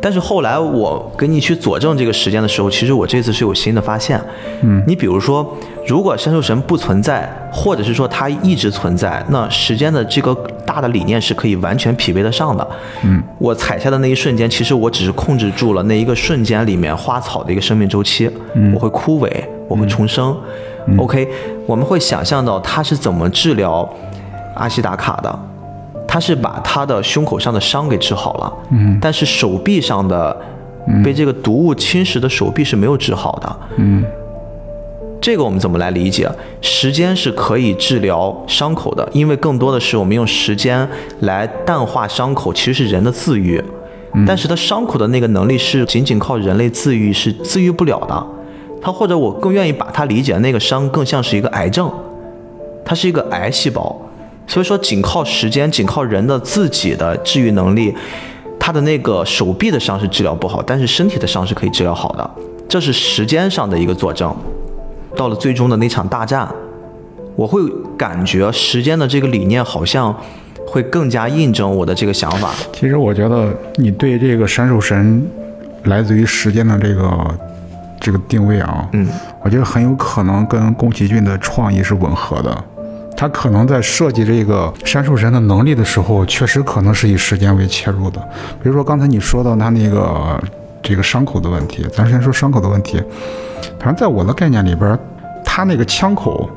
但是后来我跟你去佐证这个时间的时候，其实我这次是有新的发现。嗯，你比如说，如果山兽神不存在，或者是说它一直存在，那时间的这个大的理念是可以完全匹配得上的。嗯，我踩下的那一瞬间，其实我只是控制住了那一个瞬间里面花草的一个生命周期，嗯我会枯萎，我会重生。OK，我们会想象到他是怎么治疗阿西达卡的。他是把他的胸口上的伤给治好了，嗯但是手臂上的被这个毒物侵蚀的手臂是没有治好的。嗯这个我们怎么来理解？时间是可以治疗伤口的，因为更多的是我们用时间来淡化伤口，其实是人的自愈。但是它伤口的那个能力是仅仅靠人类自愈是自愈不了的。它或者我更愿意把它理解那个伤更像是一个癌症，它是一个癌细胞。所以说，仅靠时间，仅靠人的自己的治愈能力，他的那个手臂的伤是治疗不好，但是身体的伤是可以治疗好的，这是时间上的一个佐证。到了最终的那场大战，我会感觉时间的这个理念好像会更加印证我的这个想法。其实我觉得你对这个山手神来自于时间的这个这个定位啊，嗯，我觉得很有可能跟宫崎骏的创意是吻合的。他可能在设计这个山手神的能力的时候，确实可能是以时间为切入的。比如说刚才你说到他那个这个伤口的问题，咱先说伤口的问题。反正在我的概念里边，他那个枪口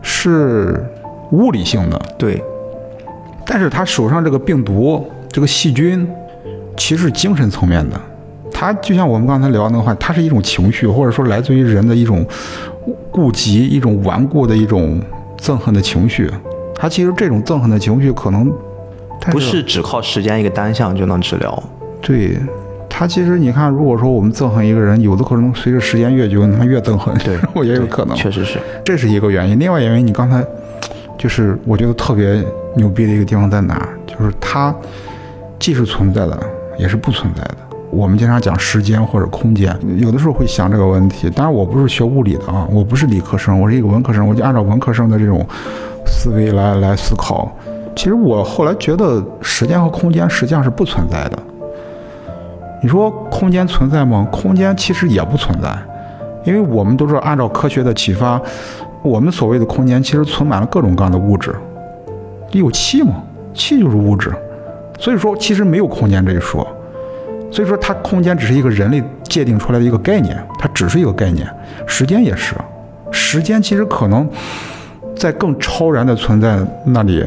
是物理性的，对，但是他手上这个病毒、这个细菌，其实是精神层面的。它就像我们刚才聊的那个话，它是一种情绪，或者说来自于人的一种顾及、一种顽固的一种憎恨的情绪。它其实这种憎恨的情绪可能，不是只靠时间一个单向就能治疗。对。它其实你看，如果说我们憎恨一个人，有的可能随着时间越久，他越憎恨。对我也有可能，确实是。这是一个原因。另外原因，你刚才就是我觉得特别牛逼的一个地方在哪儿？就是它既是存在的，也是不存在的。我们经常讲时间或者空间，有的时候会想这个问题。当然，我不是学物理的啊，我不是理科生，我是一个文科生，我就按照文科生的这种思维来来思考。其实我后来觉得，时间和空间实际上是不存在的。你说空间存在吗？空间其实也不存在，因为我们都是按照科学的启发，我们所谓的空间其实存满了各种各样的物质。有气吗？气就是物质，所以说其实没有空间这一说。所以说它空间只是一个人类界定出来的一个概念，它只是一个概念。时间也是，时间其实可能在更超然的存在那里。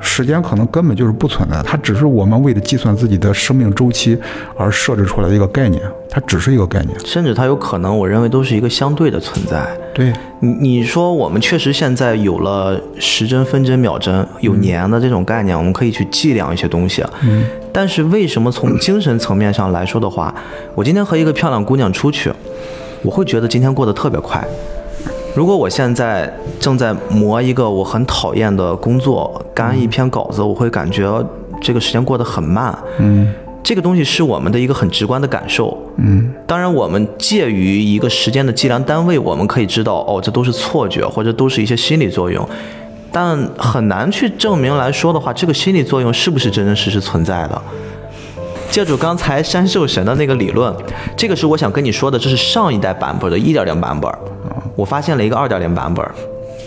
时间可能根本就是不存在的，它只是我们为了计算自己的生命周期而设置出来的一个概念，它只是一个概念。甚至它有可能，我认为都是一个相对的存在。对，你你说我们确实现在有了时针、分针、秒针，有年的这种概念，我们可以去计量一些东西。嗯，但是为什么从精神层面上来说的话，我今天和一个漂亮姑娘出去，我会觉得今天过得特别快。如果我现在正在磨一个我很讨厌的工作，干一篇稿子，我会感觉这个时间过得很慢。嗯这个东西是我们的一个很直观的感受。嗯当然，我们介于一个时间的计量单位，我们可以知道，哦，这都是错觉，或者都是一些心理作用，但很难去证明来说的话，这个心理作用是不是真真实实存在的。借助刚才山秀神的那个理论，这个是我想跟你说的，这是上一代版本的1.0版本。我发现了一个二点零版本，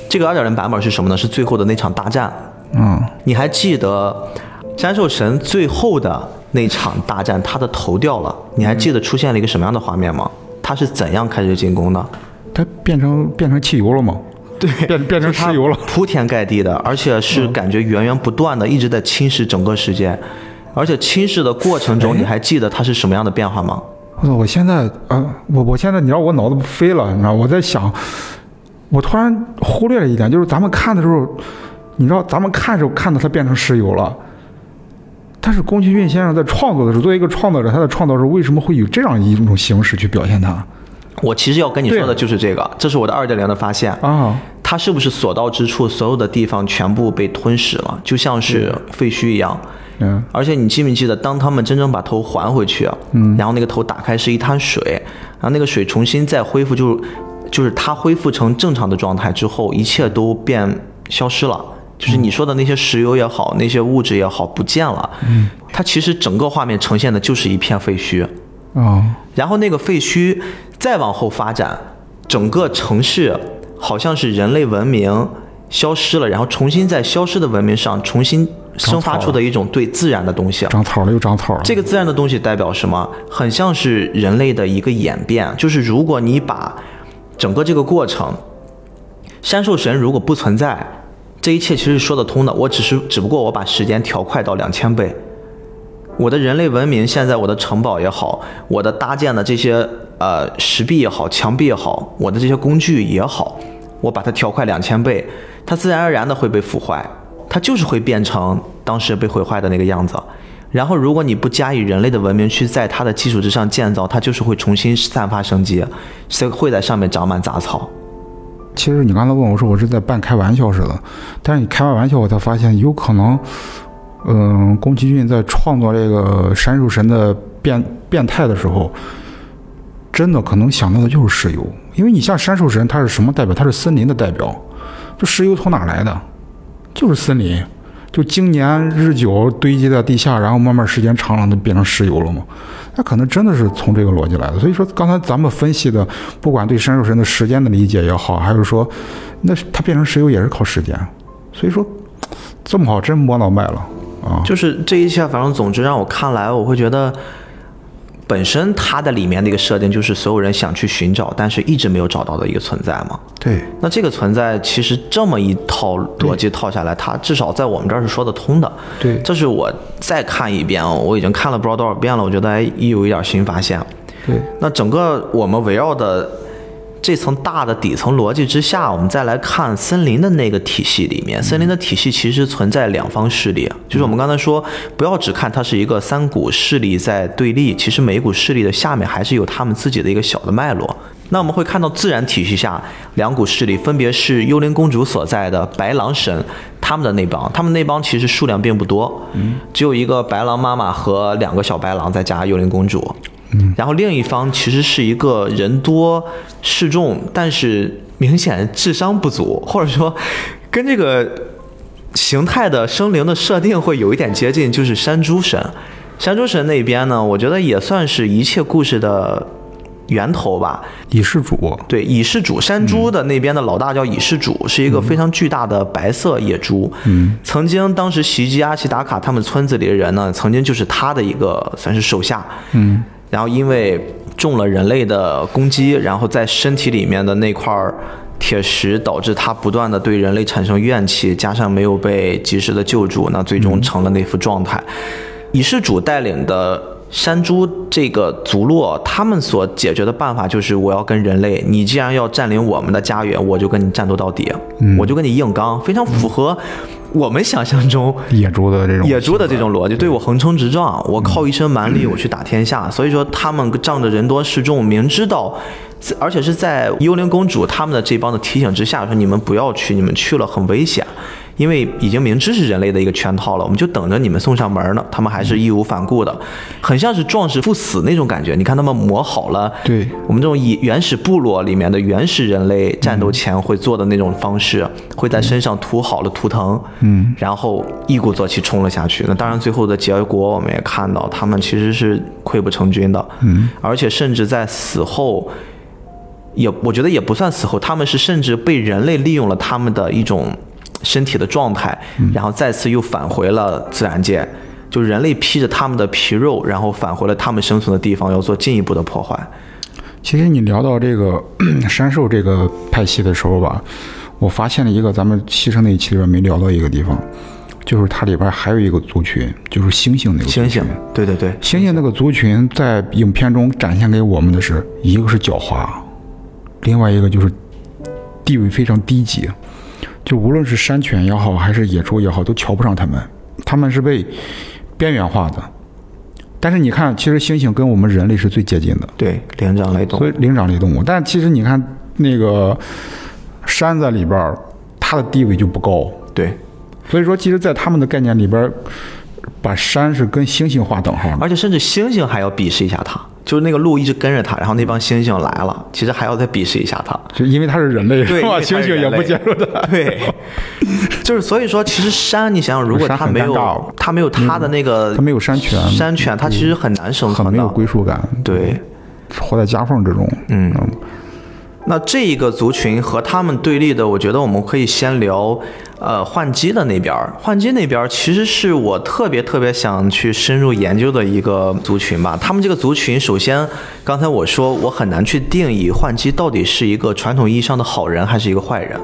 这个二点零版本是什么呢？是最后的那场大战。嗯，你还记得山兽神最后的那场大战，他的头掉了？你还记得出现了一个什么样的画面吗？他是怎样开始进攻的？他变成变成汽油了吗？对，变变成石油了。铺天盖地的，而且是感觉源源不断的，一直在侵蚀整个世界。而且侵蚀的过程中，你还记得它是什么样的变化吗？我操！我现在呃，我我现在你知道我脑子飞了，你知道我在想，我突然忽略了一点，就是咱们看的时候，你知道咱们看时候看到它变成石油了，但是宫崎骏先生在创作的时候，作为一个创作者，他在创作时候为什么会有这样一种形式去表现它我其实要跟你说的就是这个，这是我的二点零的发现。啊？它是不是所到之处，所有的地方全部被吞噬了，就像是废墟一样？嗯而且你记不记得，当他们真正把头还回去，嗯，然后那个头打开是一滩水，然后那个水重新再恢复，就就是它恢复成正常的状态之后，一切都变消失了。就是你说的那些石油也好，那些物质也好，不见了。嗯，它其实整个画面呈现的就是一片废墟。啊然后那个废墟再往后发展，整个城市好像是人类文明消失了，然后重新在消失的文明上重新生发出的一种对自然的东西。长草了又长草了。这个自然的东西代表什么？很像是人类的一个演变，就是如果你把整个这个过程，山兽神如果不存在，这一切其实是说得通的。我只是只不过我把时间调快到两千倍。我的人类文明现在，我的城堡也好，我的搭建的这些呃石壁也好、墙壁也好，我的这些工具也好，我把它调快两千倍，它自然而然的会被腐坏，它就是会变成当时被毁坏的那个样子。然后，如果你不加以人类的文明去在它的基础之上建造，它就是会重新散发生机，是会在上面长满杂草。其实你刚才问我说我是在半开玩笑似的，但是你开完玩笑，我才发现有可能，嗯、宫崎骏在创作这个山兽神的变变态的时候，真的可能想到的就是石油，因为你像山兽神，它是什么代表？它是森林的代表，这石油从哪来的？就是森林，就经年日久堆积在地下，然后慢慢时间长了，它变成石油了嘛。它可能真的是从这个逻辑来的。所以说，刚才咱们分析的，不管对山兽神的时间的理解也好，还是说，那它变成石油也是靠时间。所以说，这么好，真摸到脉了啊！就是这一切，反正总之让我看来，我会觉得，本身它的里面的一个设定就是所有人想去寻找，但是一直没有找到的一个存在嘛。对，那这个存在其实这么一套逻辑套下来，它至少在我们这儿是说得通的。对这是我再看一遍，我已经看了不知道多少遍了，我觉得哎，又有一点新发现。对，那整个我们围绕的这层大的底层逻辑之下，我们再来看森林的那个体系里面，森林的体系其实存在两方势力，就是我们刚才说，不要只看它是一个三股势力在对立，其实每一股势力的下面还是有他们自己的一个小的脉络。那我们会看到自然体系下两股势力，分别是幽灵公主所在的白狼神，他们的那帮，他们那帮其实数量并不多，只有一个白狼妈妈和两个小白狼，再加幽灵公主。然后另一方其实是一个人多势众，但是明显智商不足，或者说跟这个形态的生灵的设定会有一点接近，就是山猪神。山猪神那边呢，我觉得也算是一切故事的源头吧。以事主，对，蚁氏主山猪的那边的老大叫蚁氏主，是一个非常巨大的白色野猪。嗯，曾经当时袭击阿奇达卡他们村子里的人呢，曾经就是他的一个算是手下。嗯，然后因为中了人类的攻击，然后在身体里面的那块儿铁石导致他不断的对人类产生怨气，加上没有被及时的救助，那最终成了那副状态。蚁氏主带领的山猪这个族落，他们所解决的办法就是，我要跟人类，你既然要占领我们的家园，我就跟你战斗到底，我就跟你硬刚，非常符合我们想象中野猪的这种野猪的这种逻辑，对我横冲直撞，我靠一身蛮力我去打天下。所以说他们仗着人多势众，明知道，而且是在幽灵公主他们的这帮的提醒之下，说你们不要去，你们去了很危险。因为已经明知是人类的一个圈套了，我们就等着你们送上门呢。他们还是义无反顾的，很像是壮士赴死那种感觉。你看他们磨好了，对我们这种以原始部落里面的原始人类战斗前会做的那种方式，会在身上涂好了图腾，嗯，然后一鼓作气冲了下去。那当然，最后的结果我们也看到，他们其实是溃不成军的，嗯，而且甚至在死后。也我觉得也不算死后，他们是甚至被人类利用了他们的一种身体的状态，然后再次又返回了自然界，就人类披着他们的皮肉，然后返回了他们生存的地方，要做进一步的破坏。其实你聊到这个 山兽这个派系的时候吧，我发现了一个咱们牺牲那一期里边没聊到一个地方，就是它里边还有一个族群，就是猩猩那个族群。猩猩，对对对，猩猩那个族群在影片中展现给我们的是一个是狡猾，另外一个就是地位非常低级。就无论是山犬也好，还是野猪也好，都瞧不上他们，他们是被边缘化的。但是你看，其实猩猩跟我们人类是最接近的，对，灵长类动物所以灵长类动物。但其实你看那个山在里边儿，它的地位就不高。对，所以说，其实，在他们的概念里边儿，把山是跟猩猩划等号的。而且甚至猩猩还要鄙视一下它，就是那个鹿一直跟着他，然后那帮猩猩来了，其实还要再鄙视一下他。就因为他是人类？对猩猩也不接受他。对，就是所以说，其实山，你想想，如果他没有他没有他的那个他没有山泉山泉他其实很难生存很没有。归属感，对，活在夹缝之中。嗯，那这一个族群和他们对立的，我觉得我们可以先聊，呃，换机的那边儿。换机那边儿其实是我特别特别想去深入研究的一个族群吧。他们这个族群，首先刚才我说我很难去定义换机到底是一个传统意义上的好人还是一个坏人。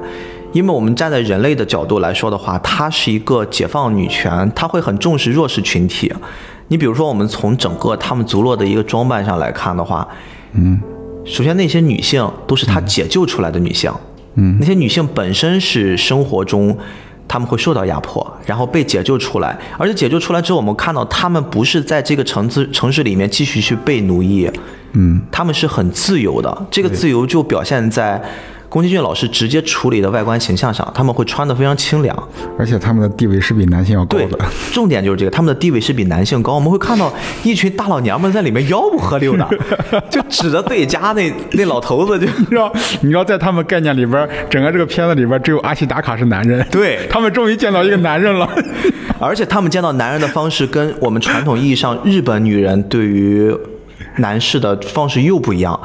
因为我们站在人类的角度来说的话，它是一个解放女权，它会很重视弱势群体。你比如说，我们从整个他们族落的一个装扮上来看的话，嗯首先，那些女性都是他解救出来的女性，嗯，那些女性本身是生活中他们会受到压迫，然后被解救出来，而且解救出来之后，我们看到他们不是在这个城市城市里面继续去被奴役，嗯，他们是很自由的，这个自由就表现在。宫崎骏老师直接处理的外观形象上，他们会穿的非常清凉，而且他们的地位是比男性要高对的。，重点就是这个，他们的地位是比男性高。我们会看到一群大老娘们在里面吆五喝六的，就指着自己家那那老头子就你知道，你知道，在他们概念里边，整个这个片子里边，只有阿西达卡是男人。对他们终于见到一个男人了。而且他们见到男人的方式跟我们传统意义上日本女人对于男士的方式又不一样。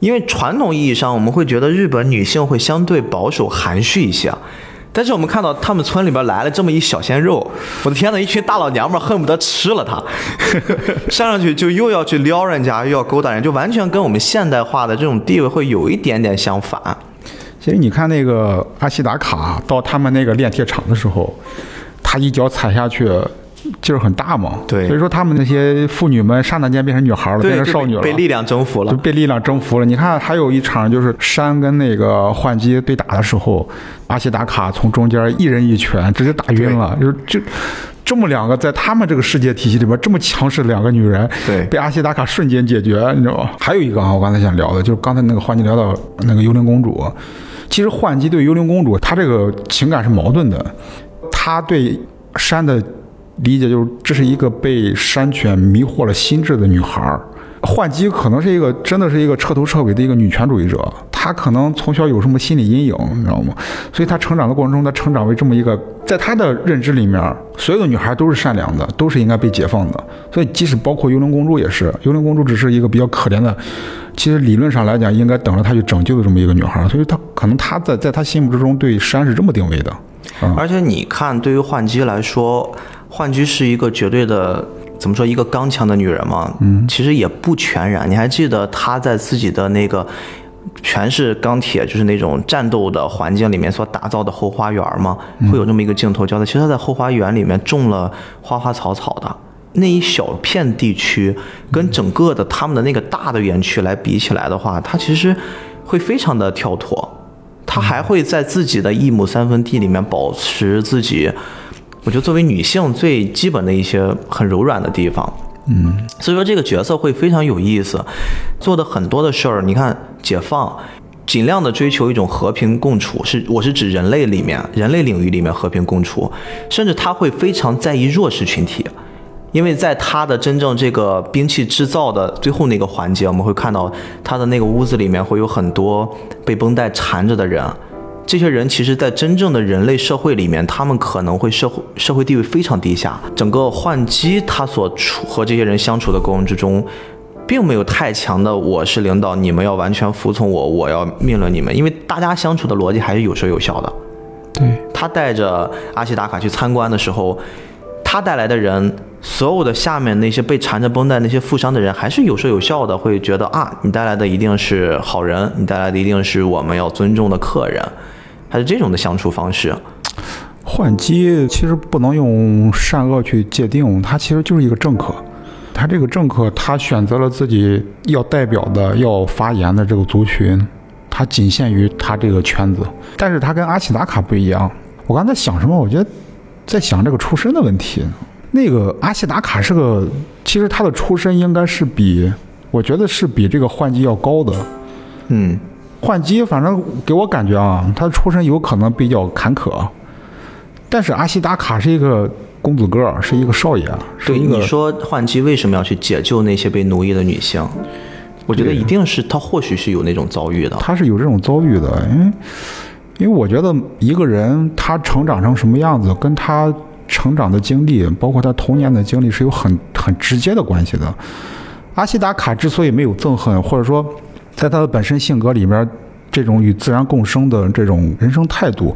嗯，因为传统意义上我们会觉得日本女性会相对保守含蓄一些。但是我们看到他们村里边来了这么一小鲜肉，我的天呐，一群大老娘们儿恨不得吃了他，上上去就又要去撩人家，又要勾搭人，就完全跟我们现代化的这种地位会有一点点相反。其实你看那个阿西达卡到他们那个炼铁厂的时候，他一脚踩下去。劲儿很大嘛，对。所以说他们那些妇女们刹那间变成女孩了，变成少女了，被被力量征服了。就。被力量征服了。你看，还有一场就是山跟那个幻姬对打的时候，阿西达卡从中间一人一拳直接打晕了，就就这么两个在他们这个世界体系里边这么强势的两个女人，对。被阿西达卡瞬间解决，你知道吗？还有一个啊，我刚才想聊的，就是刚才那个幻姬聊到那个幽灵公主，其实幻姬对幽灵公主她这个情感是矛盾的，她对山的理解就是这是一个被山犬迷惑了心智的女孩儿。幻姬可能是一个真的是一个彻头彻尾的一个女权主义者，她可能从小有什么心理阴影，你知道吗？所以她成长的过程中，她成长为这么一个，在她的认知里面，所有的女孩都是善良的，都是应该被解放的。所以即使包括幽灵公主也是，幽灵公主只是一个比较可怜的，其实理论上来讲应该等着她去拯救的这么一个女孩，所以她可能她在在她心目之中对山是这么定位的。而且你看，对于幻姬来说，幻姬是一个绝对的怎么说一个刚强的女人嘛？嗯，其实也不全然。你还记得她在自己的那个全是钢铁，就是那种战斗的环境里面所打造的后花园吗？会有这么一个镜头交代。其实她在后花园里面种了花花草草的。那一小片地区跟整个的他们的那个大的园区来比起来的话，它其实会非常的跳脱。她还会在自己的一亩三分地里面保持自己，我觉得作为女性最基本的一些很柔软的地方。嗯，所以说这个角色会非常有意思，做的很多的事儿，你看解放，尽量的追求一种和平共处，是我是指人类里面人类领域里面和平共处，甚至他会非常在意弱势群体。因为在他的真正这个兵器制造的最后那个环节，我们会看到他的那个屋子里面会有很多被绷带缠着的人，这些人其实，在真正的人类社会里面，他们可能会社会社会地位非常低下。整个换机他所处和这些人相处的过程之中，并没有太强的我是领导，你们要完全服从我，我要命令你们，因为大家相处的逻辑还是有说有笑的。对，他带着阿西达卡去参观的时候，他带来的人，所有的下面那些被缠着绷带那些负伤的人，还是有说有笑的，会觉得啊，你带来的一定是好人，你带来的一定是我们要尊重的客人，还是这种的相处方式。换机其实不能用善恶去界定，他其实就是一个政客。他这个政客，他选择了自己要代表的、要发言的这个族群，他仅限于他这个圈子。但是他跟阿奇达卡不一样。我刚才想什么？我觉得在想这个出身的问题。那个阿西达卡是个，其实他的出身应该是比，我觉得是比这个换机要高的。嗯，换机反正给我感觉啊，他的出身有可能比较坎坷。但是阿西达卡是一个公子哥，是一个少爷，是对，你说换姬为什么要去解救那些被奴役的女性？我觉得一定是他或许是有那种遭遇的。他是有这种遭遇的，因为因为我觉得一个人他成长成什么样子，跟他成长的经历，包括他童年的经历是有很很直接的关系的。阿西达卡之所以没有憎恨，或者说在他的本身性格里面，这种与自然共生的这种人生态度，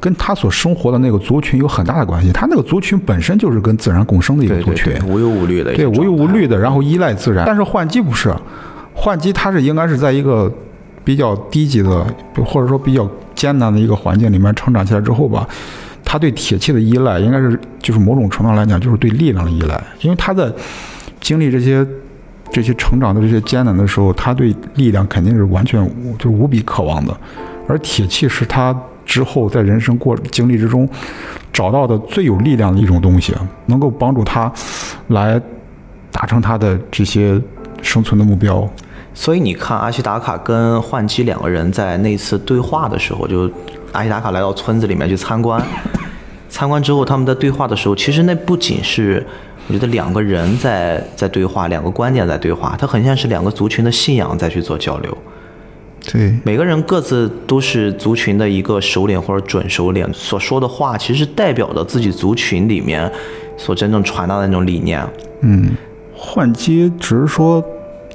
跟他所生活的那个族群有很大的关系。他那个族群本身就是跟自然共生的一个族群，对，无忧无虑的对，无忧无虑的，然后依赖自然。但是换机不是，换机他是应该是在一个比较低级的，或者说比较艰难的一个环境里面成长起来之后吧，他对铁器的依赖应该是就是某种程度上来讲就是对力量的依赖，因为他在经历这些。这些成长的这些艰难的时候，他对力量肯定是完全无就无比渴望的，而铁器是他之后在人生过经历之中找到的最有力量的一种东西，能够帮助他来达成他的这些生存的目标。所以你看，阿西达卡跟幻姬两个人在那次对话的时候，就阿西达卡来到村子里面去参观，参观之后他们在对话的时候，其实那不仅是我觉得两个人在在对话，两个观点在对话，它很像是两个族群的信仰在去做交流。对，每个人各自都是族群的一个首领或者准首领，所说的话其实代表着自己族群里面所真正传达的那种理念。嗯，换机只是说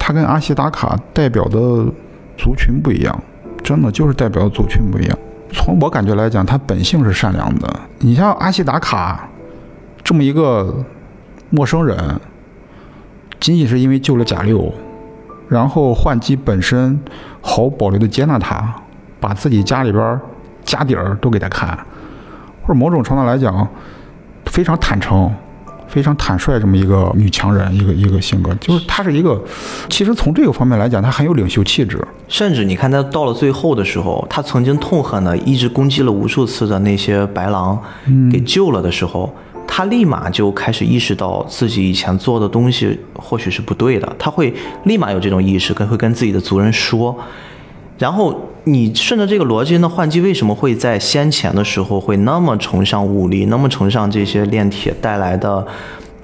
他跟阿西达卡代表的族群不一样，真的就是代表的族群不一样。从我感觉来讲，他本性是善良的。你像阿西达卡这么一个陌生人，仅仅是因为救了贾六，然后换机本身毫无保留的接纳他，把自己家里边家底儿都给他看，或者某种程度来讲，非常坦诚。非常坦率这么一个女强人，一个一个性格，就是她是一个，其实从这个方面来讲，她很有领袖气质。甚至你看她到了最后的时候，她曾经痛恨的、一直攻击了无数次的那些白狼，给救了的时候，他立马就开始意识到自己以前做的东西或许是不对的，她会立马有这种意识，跟会跟自己的族人说。然后你顺着这个逻辑，那换姬为什么会在先前的时候会那么崇尚武力，那么崇尚这些炼铁带来的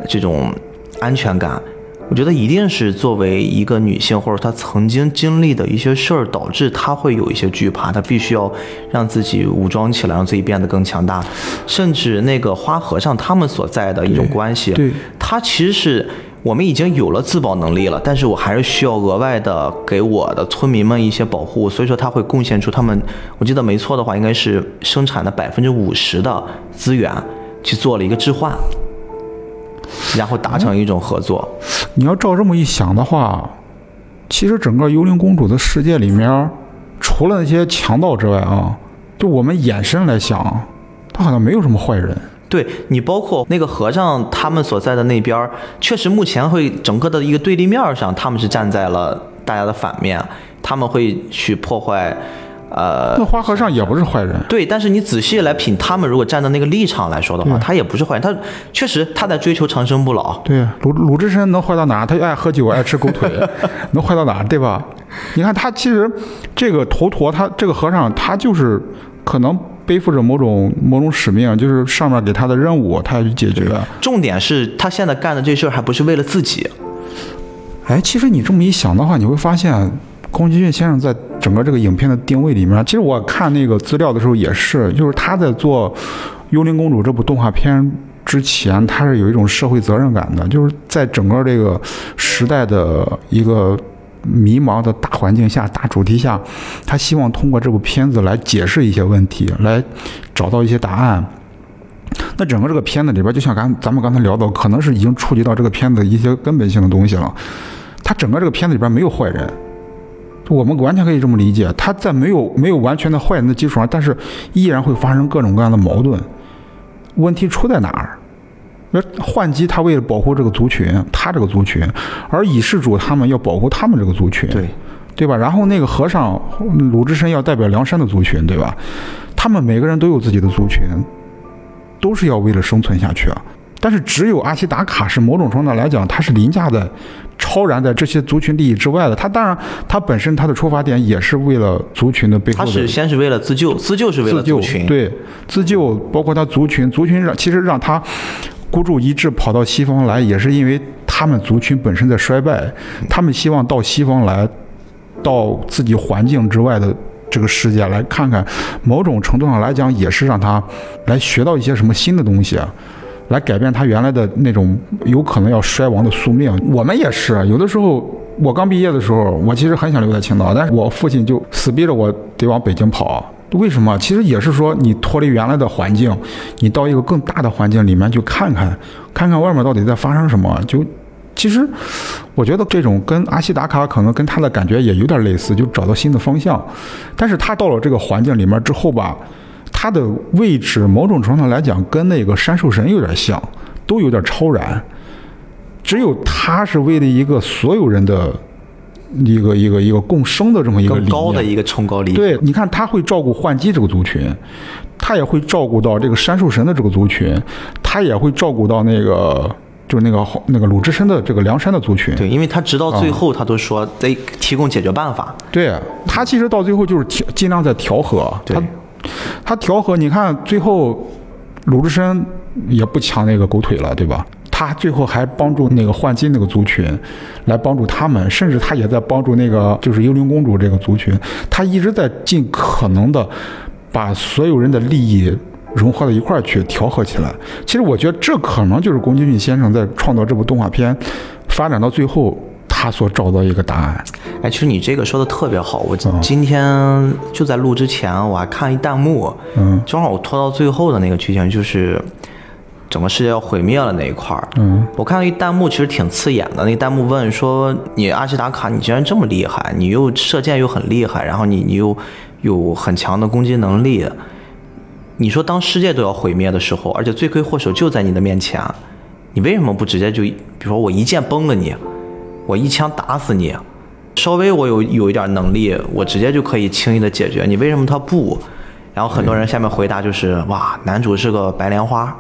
这种安全感？我觉得一定是作为一个女性，或者她曾经经历的一些事儿，导致她会有一些惧怕，她必须要让自己武装起来，让自己变得更强大。甚至那个花和尚他们所在的一种关系，对，他其实是我们已经有了自保能力了，但是我还是需要额外的给我的村民们一些保护，所以说他会贡献出他们，我记得没错的话，应该是生产的百分之五十的资源去做了一个置换，然后达成一种合作。你要照这么一想的话，其实整个幽灵公主的世界里面，除了那些强盗之外啊，就我们延伸来想，他好像没有什么坏人。对你，包括那个和尚他们所在的那边，确实目前会整个的一个对立面上，他们是站在了大家的反面，他们会去破坏，呃，那花和尚也不是坏人，对，但是你仔细来品，他们如果站在那个立场来说的话，他也不是坏人，他确实他在追求长生不老。对，鲁鲁智深能坏到哪儿？他爱喝酒，爱吃狗腿，能坏到哪？对吧？你看他其实这个头陀，他这个和尚，他就是可能背负着某种某种使命，就是上面给他的任务，他要去解决。重点是他现在干的这事儿还不是为了自己，哎，其实你这么一想的话，你会发现宫崎骏先生在整个这个影片的定位里面，其实我看那个资料的时候也是，就是他在做《幽灵公主》这部动画片之前，他是有一种社会责任感的，就是在整个这个时代的一个迷茫的大环境下、大主题下，他希望通过这部片子来解释一些问题，来找到一些答案。那整个这个片子里边，就像刚咱们刚才聊到，可能是已经触及到这个片子一些根本性的东西了。他整个这个片子里边没有坏人，我们完全可以这么理解。他在没有没有完全的坏人的基础上，但是依然会发生各种各样的矛盾。问题出在哪儿？那换机他为了保护这个族群，他这个族群，而乙世主他们要保护他们这个族群。对，对吧？然后那个和尚鲁智深要代表梁山的族群，对吧？他们每个人都有自己的族群，都是要为了生存下去啊。但是只有阿西达卡是某种程度上来讲，他是凌驾在、超然在这些族群利益之外的。他当然，他本身他的出发点也是为了族群的背后他是先是为了自救，自救是为了自救族群，，对自救，包括他族群，族群让其实让他孤注一掷跑到西方来，也是因为他们族群本身在衰败，他们希望到西方来，到自己环境之外的。这个世界来看看，某种程度上来讲，也是让他来学到一些什么新的东西啊，来改变他原来的那种有可能要衰亡的宿命。我们也是，有的时候我刚毕业的时候，我其实很想留在青岛，但是我父亲就死逼着我得往北京跑。为什么？其实也是说，你脱离原来的环境，你到一个更大的环境里面去看看，看看外面到底在发生什么。就其实，我觉得这种跟阿西达卡可能跟他的感觉也有点类似，就找到新的方向。但是他到了这个环境里面之后吧，他的位置某种程度上来讲跟那个山兽神有点像，都有点超然。只有他是为了一个所有人的一个一个一个共生的这么一个更高的一个崇高理念。对，你看他会照顾幻姬这个族群，他也会照顾到这个山兽神的这个族群，他也会照顾到那个就是那个那个鲁智深的这个梁山的族群。对，因为他直到最后，他都说得提供解决办法。对他其实到最后就是调尽量在调和，对他他调和，你看最后鲁智深也不抢那个狗腿了，对吧？他最后还帮助那个幻姬那个族群，来帮助他们，甚至他也在帮助那个就是幽灵公主这个族群，他一直在尽可能的把所有人的利益融合到一块儿去，调和起来。其实我觉得这可能就是宫崎骏先生在创造这部动画片发展到最后他所找到一个答案。哎，其实你这个说的特别好。我嗯今天就在录之前，我还看一弹幕，嗯正好我拖到最后的那个剧情，就是整个世界要毁灭了那一块儿。嗯我看到一弹幕其实挺刺眼的，那弹幕问说：“你阿西达卡，你竟然这么厉害，你又射箭又很厉害，然后你你又有很强的攻击能力，你说当世界都要毁灭的时候，而且罪魁祸首就在你的面前，你为什么不直接就，比如说我一剑崩了你，我一枪打死你，稍微我有有一点能力，我直接就可以轻易的解决，你为什么他不？”然后很多人下面回答就是：“哇，男主是个白莲花。”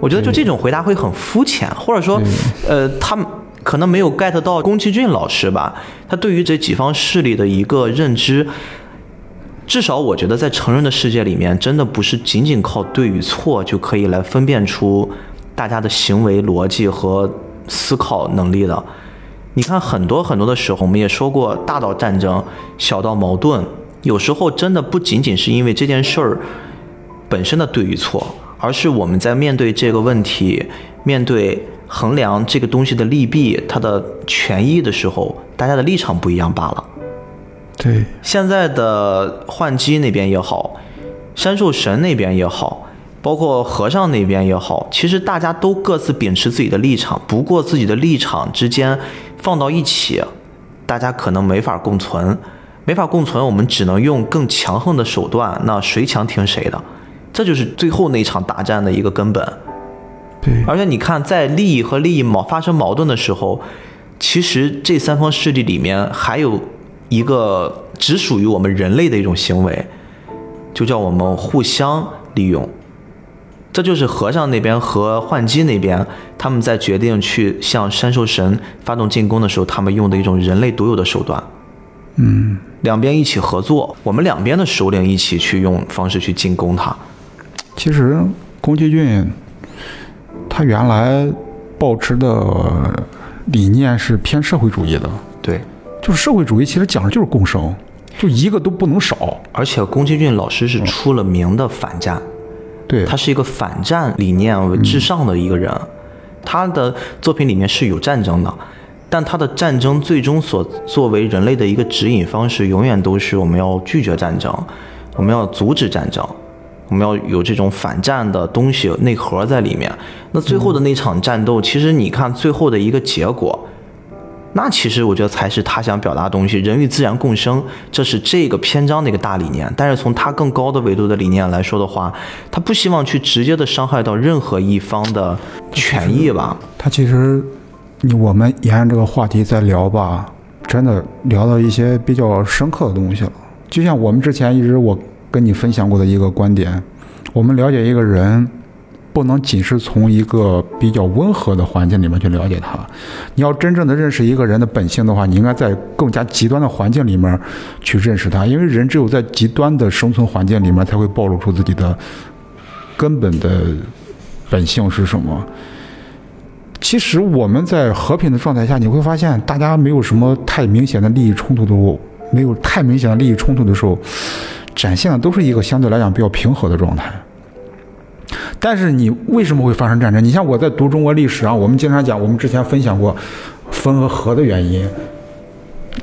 我觉得就这种回答会很肤浅，或者说，呃，他们可能没有 get 到宫崎骏老师吧，他对于这几方势力的一个认知，至少我觉得在成人的世界里面，真的不是仅仅靠对与错就可以来分辨出大家的行为逻辑和思考能力的。你看，很多很多的时候，我们也说过，大到战争，小到矛盾，有时候真的不仅仅是因为这件事儿本身的对与错，而是我们在面对这个问题、面对衡量这个东西的利弊、它的权益的时候，大家的立场不一样罢了。对，现在的幻姬那边也好，山兽神那边也好，包括和尚那边也好，其实大家都各自秉持自己的立场，不过自己的立场之间放到一起，大家可能没法共存，没法共存，我们只能用更强横的手段，那谁强听谁的，这就是最后那场大战的一个根本。对，而且你看，在利益和利益矛发生矛盾的时候，其实这三方势力里面还有一个只属于我们人类的一种行为，就叫我们互相利用。这就是和尚那边和幻姬那边，他们在决定去向山兽神发动进攻的时候，他们用的一种人类独有的手段。嗯，两边一起合作，我们两边的首领一起去用方式去进攻它。其实宫崎骏他原来抱持的理念是偏社会主义的，对，就是社会主义其实讲的就是共生，就一个都不能少。而且宫崎骏老师是出了名的反战。对，他是一个反战理念为至上的一个人，他的作品里面是有战争的，但他的战争最终所作为人类的一个指引方式，永远都是我们要拒绝战争，我们要阻止战争，我们要有这种反战的东西内核在里面。那最后的那场战斗，其实你看最后的一个结果。那其实我觉得才是他想表达的东西，人与自然共生，这是这个篇章的一个大理念。但是从他更高的维度的理念来说的话，他不希望去直接的伤害到任何一方的权益吧？他其实你我们沿着这个话题在聊吧，真的聊到一些比较深刻的东西了。就像我们之前一直我跟你分享过的一个观点，我们了解一个人，不能仅是从一个比较温和的环境里面去了解他。你要真正的认识一个人的本性的话，你应该在更加极端的环境里面去认识他，因为人只有在极端的生存环境里面才会暴露出自己的根本的本性是什么。其实我们在和平的状态下，你会发现大家没有什么太明显的利益冲突的，没有太明显的利益冲突的时候，展现的都是一个相对来讲比较平和的状态。但是你为什么会发生战争？你像我在读中国历史啊，我们经常讲，我们之前分享过分和合的原因，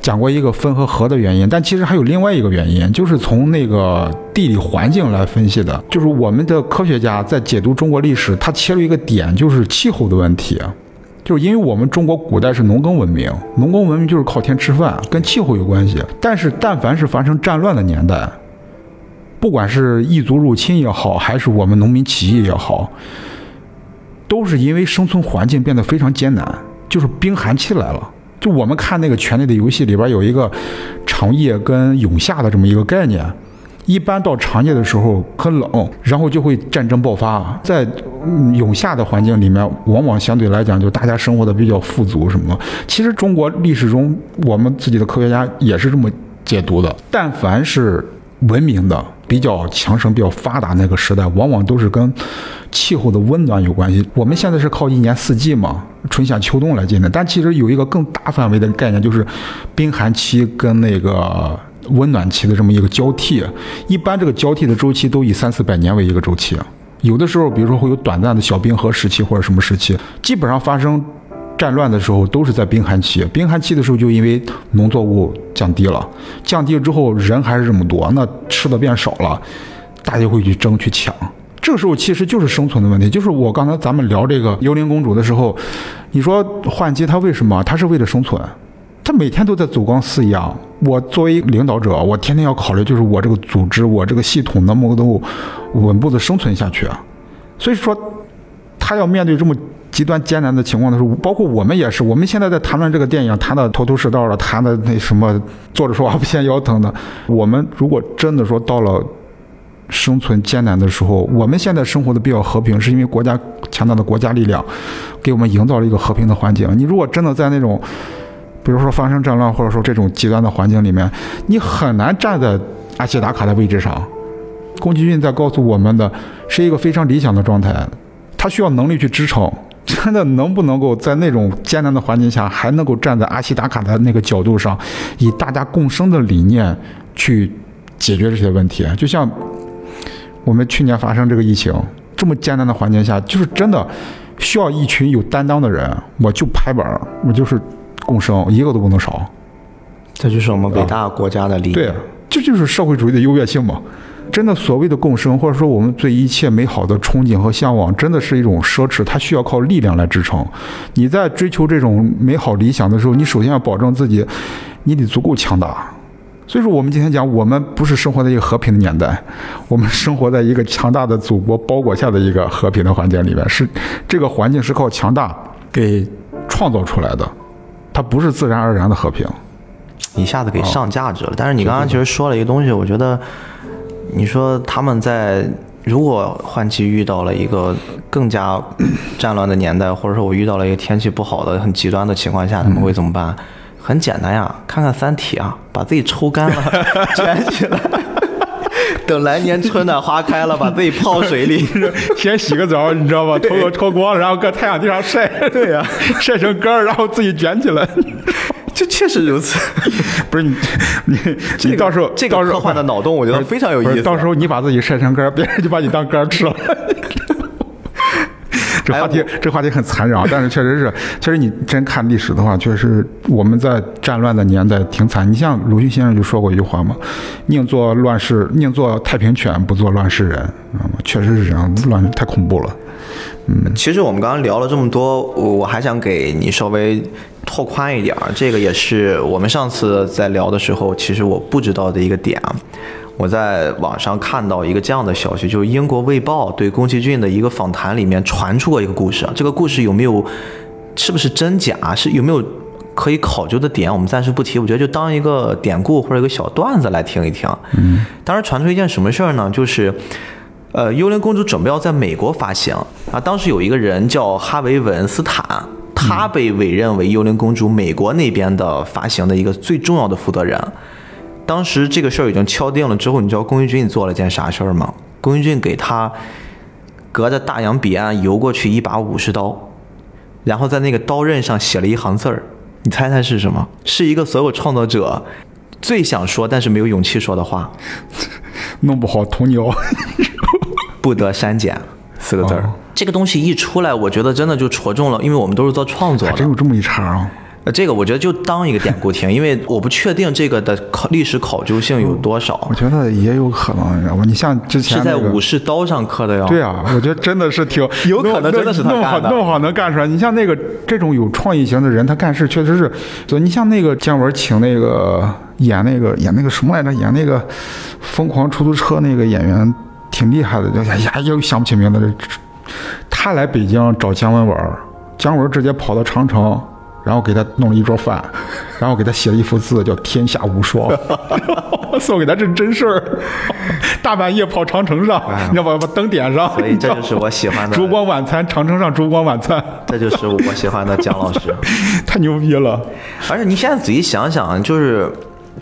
讲过一个分和合的原因，但其实还有另外一个原因，就是从那个地理环境来分析的。就是我们的科学家在解读中国历史，他切入一个点，就是气候的问题。就是因为我们中国古代是农耕文明，农耕文明就是靠天吃饭，跟气候有关系。但是但凡是发生战乱的年代，不管是异族入侵也好，还是我们农民起义也好，都是因为生存环境变得非常艰难，就是冰寒期来了。就我们看那个《权力的游戏》里边有一个长夜跟永夏的这么一个概念。一般到长夜的时候很冷，然后就会战争爆发。在永夏的环境里面，往往相对来讲就大家生活的比较富足什么。其实中国历史中，我们自己的科学家也是这么解读的。但凡是文明的、比较强盛、比较发达那个时代，往往都是跟气候的温暖有关系。我们现在是靠一年四季嘛，春夏秋冬来进的。但其实有一个更大范围的概念，就是冰寒期跟那个。温暖期的这么一个交替，一般这个交替的周期都以三四百年为一个周期，有的时候，比如说会有短暂的小冰河时期或者什么时期，基本上发生战乱的时候都是在冰寒期。冰寒期的时候，就因为农作物降低了，降低了之后人还是这么多，那吃的变少了，大家会去争去抢。这个时候其实就是生存的问题，就是我刚才咱们聊这个幽灵公主的时候，你说换机她为什么？她是为了生存。他每天都在走钢丝一样。我作为领导者，我天天要考虑，就是我这个组织，我这个系统能不能够稳步的生存下去啊？所以说，他要面对这么极端艰难的情况的时候，包括我们也是。我们现在在谈论这个电影，谈的头头是道的，谈的那什么，坐着说话不嫌腰疼的。我们如果真的说到了生存艰难的时候，我们现在生活的比较和平，是因为国家强大的国家力量给我们营造了一个和平的环境。你如果真的在那种比如说发生战乱，或者说这种极端的环境里面，你很难站在阿西达卡的位置上。宫崎骏在告诉我们的是一个非常理想的状态，他需要能力去支撑。真的能不能够在那种艰难的环境下，还能够站在阿西达卡的那个角度上，以大家共生的理念去解决这些问题？就像我们去年发生这个疫情，这么艰难的环境下，就是真的需要一群有担当的人。我就拍板，我就是。共生一个都不能少，这就是我们伟大国家的理念。对，这就是社会主义的优越性嘛。真的，所谓的共生，或者说我们对一切美好的憧憬和向往，真的是一种奢侈，它需要靠力量来支撑。你在追求这种美好理想的时候，你首先要保证自己，你得足够强大。所以说，我们今天讲，我们不是生活在一个和平的年代，我们生活在一个强大的祖国包裹下的一个和平的环境里面，是这个环境是靠强大给创造出来的。它不是自然而然的和平，一下子给上价值了。但是你刚刚其实说了一个东西，我觉得，你说他们在如果换季遇到了一个更加 战乱的年代，或者说我遇到了一个天气不好的很极端的情况下，他们会怎么办？很简单呀，看看《三体》啊，把自己抽干了，卷起来。等来年春暖花开了，把自己泡水里，先洗个澡，你知道吧？脱个脱光，然后搁太阳地上晒。对呀，晒成干儿，然后自己卷起来。这确实如此。不是你，你你到时候这个科幻的脑洞，我觉得非常有意思。到时候你把自己晒成干，别人就把你当干吃了。这话题这话题很残忍啊，但是确实是，确实你真看历史的话，确实我们在战乱的年代挺惨。你像鲁迅先生就说过一句话嘛：“宁做乱世，宁做太平犬，不做乱世人。”啊，确实是这样，乱太恐怖了。嗯，其实我们刚刚聊了这么多，我我还想给你稍微拓宽一点儿，这个也是我们上次在聊的时候，其实我不知道的一个点啊。我在网上看到一个这样的消息，就是英国《卫报》对宫崎骏的一个访谈里面传出过一个故事。这个故事有没有，是不是真假？是有没有可以考究的点，我们暂时不提。我觉得就当一个典故或者一个小段子来听一听。嗯，当时传出一件什么事儿呢？就是，呃，幽灵公主准备要在美国发行啊。当时有一个人叫哈维·文斯坦，他被委任为幽灵公主美国那边的发行的一个最重要的负责人。当时这个事儿已经敲定了之后，你知道宫崎骏做了件啥事儿吗？宫崎骏给他隔着大洋彼岸游过去一把武士刀，然后在那个刀刃上写了一行字儿，你猜猜是什么？是一个所有创作者最想说但是没有勇气说的话，弄不好鸵鸟。不得删减四个字儿。哦这个东西一出来，我觉得真的就戳中了，因为我们都是做创作的还真。有这么一茬啊！呃，这个我觉得就当一个典故听，因为我不确定这个的考历史考究性有多少我，觉得也有可能，你知道吗？你像之前是在武士刀上刻的呀。对啊，我觉得真的是挺 有可能真的是他干的 弄好能干出来。你像那个这种有创意型的人，他干事确实是，所以你像那个姜文请那个演那个演那个什么来着，演那个疯狂出租车那个演员挺厉害的，哎呀又想不起名字了。他来北京找姜文玩，姜文直接跑到长城。然后给他弄了一桌饭，然后给他写了一幅字，叫“天下无双”，送给他这是真事儿。大半夜跑长城上，你知道吧？把灯点上，所以这就是我喜欢的烛光晚餐，长城上烛光晚餐，这就是我喜欢的姜老师。太牛逼了。而且你现在仔细想想，就是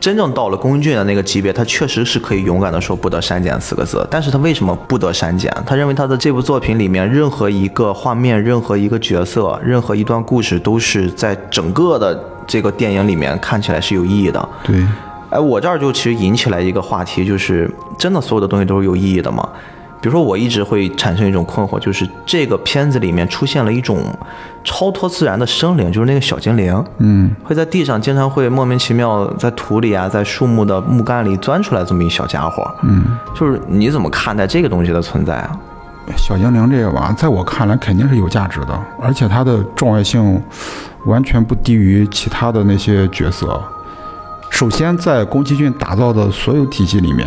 真正到了龚俊的那个级别，他确实是可以勇敢的说不得删减四个字。但是他为什么不得删减？他认为他的这部作品里面任何一个画面、任何一个角色、任何一段故事，都是在整个的这个电影里面看起来是有意义的。对，哎，我这儿就其实引起来一个话题，就是真的所有的东西都是有意义的吗？比如说，我一直会产生一种困惑，就是这个片子里面出现了一种超脱自然的生灵，就是那个小精灵，嗯，会在地上经常会莫名其妙在土里啊，在树木的木干里钻出来这么一小家伙，嗯，就是你怎么看待这个东西的存在啊？小精灵这个吧，在我看来肯定是有价值的，而且它的重要性完全不低于其他的那些角色。首先，在宫崎骏打造的所有体系里面，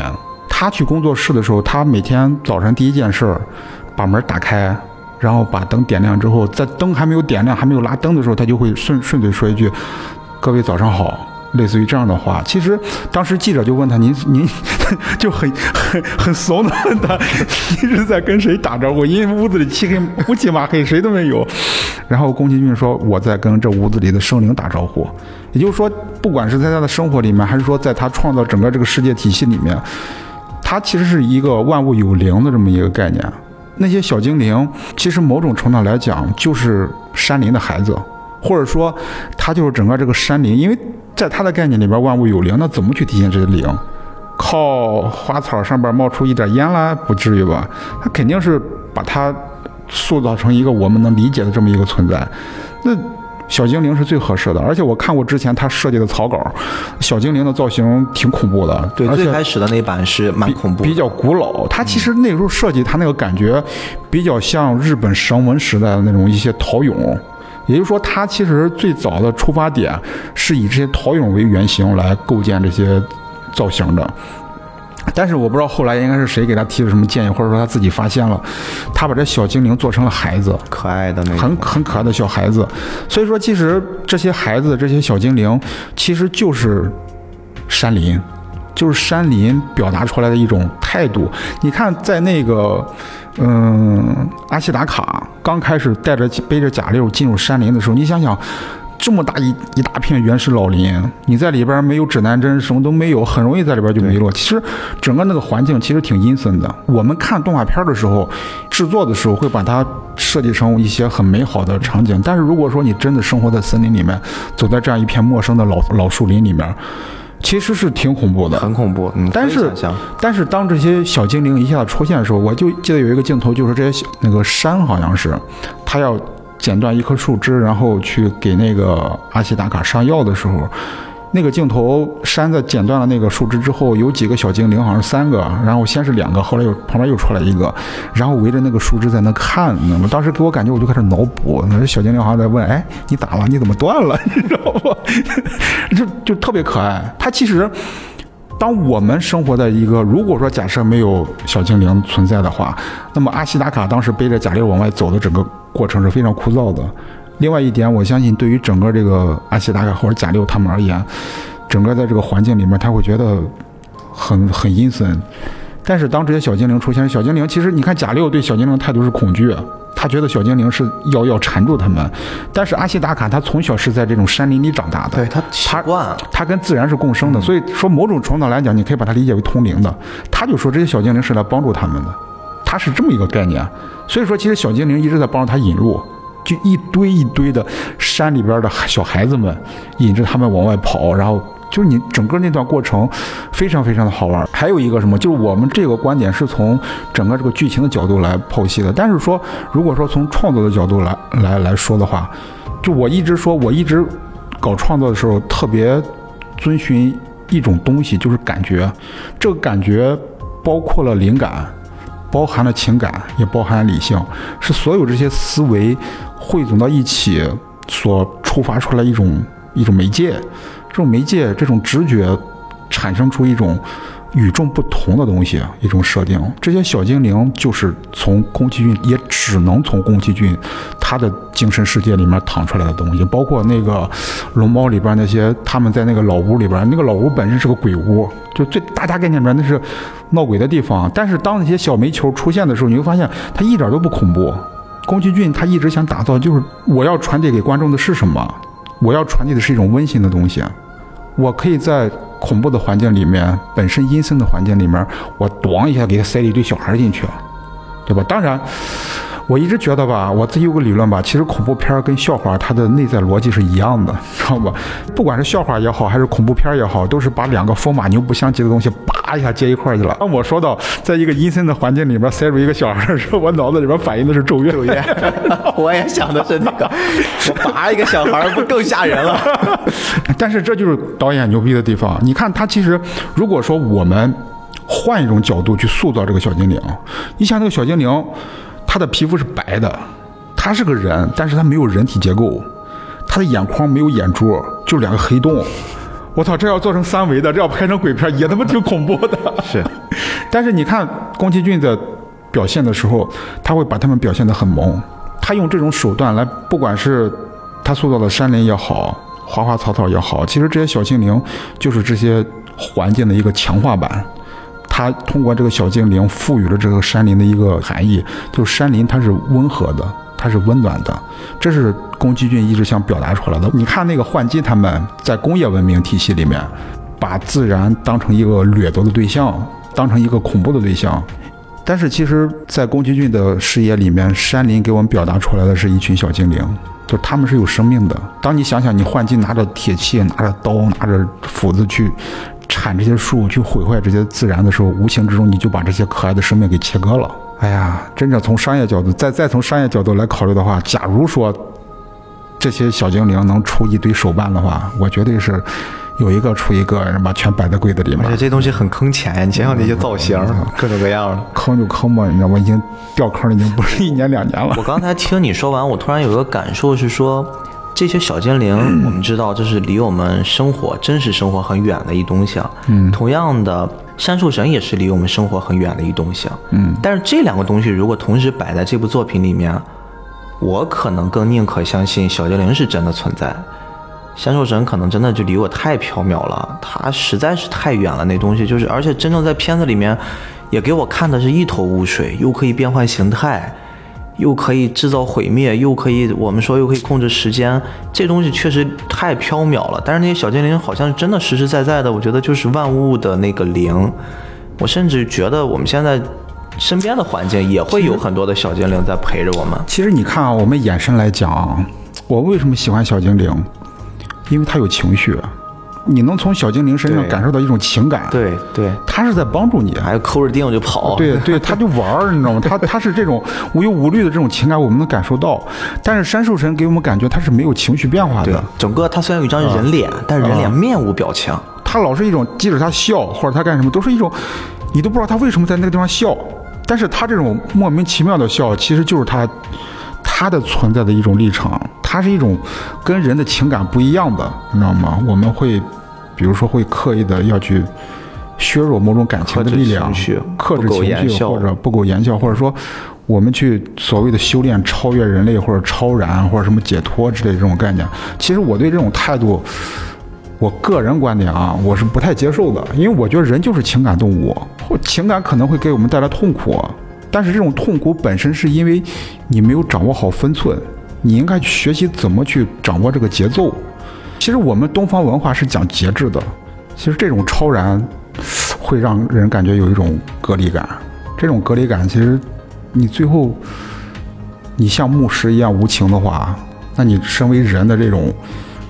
他去工作室的时候，他每天早晨第一件事儿，把门打开，然后把灯点亮之后，在灯还没有点亮、还没有拉灯的时候，他就会顺顺嘴说一句：“各位早上好。”类似于这样的话，其实当时记者就问他：“您您 就很很很怂的问他，您是在跟谁打招呼？因为屋子里漆黑乌漆嘛黑，谁都没有。”然后宫崎骏说：“我在跟这屋子里的生灵打招呼。”也就是说，不管是在他的生活里面，还是说在他创造整个这个世界体系里面，它其实是一个万物有灵的这么一个概念。那些小精灵，其实某种程度来讲，就是山林的孩子，或者说，它就是整个这个山林。因为在它的概念里边，万物有灵，那怎么去体现这些灵？靠花草上边冒出一点烟来，不至于吧？它肯定是把它塑造成一个我们能理解的这么一个存在。那小精灵是最合适的，而且我看过之前他设计的草稿，小精灵的造型挺恐怖的，对，最开始的那版是蛮恐怖的，比较古老。它其实那时候设计，它那个感觉比较像日本绳文时代的那种一些陶俑，也就是说，它其实最早的出发点是以这些陶俑为原型来构建这些造型的。但是我不知道后来应该是谁给他提了什么建议，或者说他自己发现了，他把这小精灵做成了孩子，可爱的那种，很很可爱的小孩子。所以说，其实这些孩子、这些小精灵，其实就是山林，就是山林表达出来的一种态度。你看，在那个，嗯，阿西达卡刚开始带着背着甲六进入山林的时候，你想想。这么大一一大片原始老林，你在里边没有指南针，什么都没有，很容易在里边就迷路。其实整个那个环境其实挺阴森的。我们看动画片的时候，制作的时候会把它设计成一些很美好的场景，但是如果说你真的生活在森林里面，走在这样一片陌生的老老树林里面，其实是挺恐怖的。很恐怖。嗯，但是但是当这些小精灵一下子出现的时候，我就记得有一个镜头，就是这些那个山好像是，它要剪断一棵树枝，然后去给那个阿西达卡上药的时候，那个镜头山在剪断了那个树枝之后，有几个小精灵，好像是三个，然后先是两个，后来又旁边又出来一个，然后围着那个树枝在那看，你知道吗？当时给我感觉我就开始脑补，那小精灵好像在问，哎，你咋了？你怎么断了？你知道吗？就 就特别可爱。它其实。当我们生活在一个，如果说假设没有小精灵存在的话，那么阿西达卡当时背着贾六往外走的整个过程是非常枯燥的，另外一点，我相信对于整个这个阿西达卡或者贾六他们而言，整个在这个环境里面，他会觉得很很阴森。但是当这些小精灵出现，小精灵其实你看贾六对小精灵的态度是恐惧，他觉得小精灵是要要缠住他们。但是阿西达卡他从小是在这种山林里长大的，对他习惯了，他跟自然是共生的，所以说某种程度来讲，你可以把它理解为通灵的。他就说这些小精灵是来帮助他们的，他是这么一个概念。所以说，其实小精灵一直在帮助他引路，就一堆一堆的山里边的小孩子们引着他们往外跑，然后。就是你整个那段过程非常非常的好玩。还有一个什么，就是我们这个观点是从整个这个剧情的角度来剖析的。但是说，如果说从创作的角度来来来说的话，就我一直说，我一直搞创作的时候特别遵循一种东西，就是感觉。这个感觉包括了灵感，包含了情感，也包含了理性，是所有这些思维汇总到一起所触发出来一种一种媒介。这种媒介，这种直觉，产生出一种与众不同的东西，一种设定。这些小精灵就是从宫崎骏，也只能从宫崎骏他的精神世界里面淌出来的东西。包括那个龙猫里边那些，他们在那个老屋里边，那个老屋本身是个鬼屋，就最大家概念里面那是闹鬼的地方。但是当那些小煤球出现的时候，你会发现它一点都不恐怖。宫崎骏他一直想打造，就是我要传递给观众的是什么？我要传递的是一种温馨的东西。我可以在恐怖的环境里面，本身阴森的环境里面，我咣一下给他塞了一堆小孩进去，对吧？当然。我一直觉得吧，我自己有个理论吧，其实恐怖片跟笑话它的内在逻辑是一样的，知道吧？不管是笑话也好，还是恐怖片也好，都是把两个风马牛不相及的东西，叭一下接一块去了。当我说到在一个阴森的环境里边塞入一个小孩的时候，我脑子里边反应的是咒怨。咒怨，我也想的是那个，我拔一个小孩不更吓人了？但是这就是导演牛逼的地方。你看他其实，如果说我们换一种角度去塑造这个小精灵，你想那个小精灵。他的皮肤是白的，他是个人，但是他没有人体结构，他的眼眶没有眼珠，就两个黑洞。我操，这要做成三维的，这要拍成鬼片也他妈挺恐怖的。是，但是你看宫崎骏的表现的时候，他会把他们表现得很萌，他用这种手段来，不管是他塑造的山林也好，花花草草也好，其实这些小精灵就是这些环境的一个强化版。他通过这个小精灵赋予了这个山林的一个含义，就是山林它是温和的，它是温暖的，这是宫崎骏一直想表达出来的。你看那个幻姬他们在工业文明体系里面，把自然当成一个掠夺的对象，当成一个恐怖的对象，但是其实，在宫崎骏的视野里面，山林给我们表达出来的是一群小精灵，就他们是有生命的。当你想想，你幻姬拿着铁器，拿着刀，拿着斧子去。铲这些树去毁坏这些自然的时候，无形之中你就把这些可爱的生命给切割了。哎呀，真正从商业角度，再再从商业角度来考虑的话，假如说这些小精灵能出一堆手办的话，我绝对是有一个出一个，把全摆在柜子里面。而且这东西很坑钱呀，你想想那些造型，各种各样的。坑就坑吧，你知道吗？已经掉坑了，已经不是一年两年了。我刚才听你说完，我突然有个感受是说。这些小精灵，我们知道这是离我们生活、真实生活很远的一东西啊。嗯，同样的，山兽神也是离我们生活很远的一东西啊。嗯，但是这两个东西如果同时摆在这部作品里面，我可能更宁可相信小精灵是真的存在，山兽神可能真的就离我太缥缈了，它实在是太远了。那东西就是，而且真正在片子里面，也给我看的是一头雾水，又可以变换形态。又可以制造毁灭，又可以我们说又可以控制时间，这东西确实太缥缈了。但是那些小精灵好像真的实实在在的，我觉得就是万物的那个灵。我甚至觉得我们现在身边的环境也会有很多的小精灵在陪着我们。其实你看啊，我们延伸来讲，我为什么喜欢小精灵？因为它有情绪。你能从小精灵身上感受到一种情感，对对，他是在帮助你，还有抠着腚就跑，对对，他就玩儿，你知道吗？他他是这种 无忧无虑的这种情感，我们能感受到。但是山兽神给我们感觉他是没有情绪变化的，整个他虽然有一张人脸，但是人脸面无表情，他老是一种，即使他笑或者他干什么，都是一种，你都不知道他为什么在那个地方笑。但是他这种莫名其妙的笑，其实就是他他的存在的一种立场，他是一种跟人的情感不一样的，你知道吗？我们会。比如说会刻意的要去削弱某种感情的力量，克制情绪或者不苟言笑，或者说我们去所谓的修炼、超越人类或者超然或者什么解脱之类这种概念。其实我对这种态度，我个人观点啊，我是不太接受的，因为我觉得人就是情感动物，情感可能会给我们带来痛苦，但是这种痛苦本身是因为你没有掌握好分寸，你应该去学习怎么去掌握这个节奏。其实我们东方文化是讲节制的，其实这种超然。会让人感觉有一种隔离感，这种隔离感其实，你最后，你像牧师一样无情的话，那你身为人的这种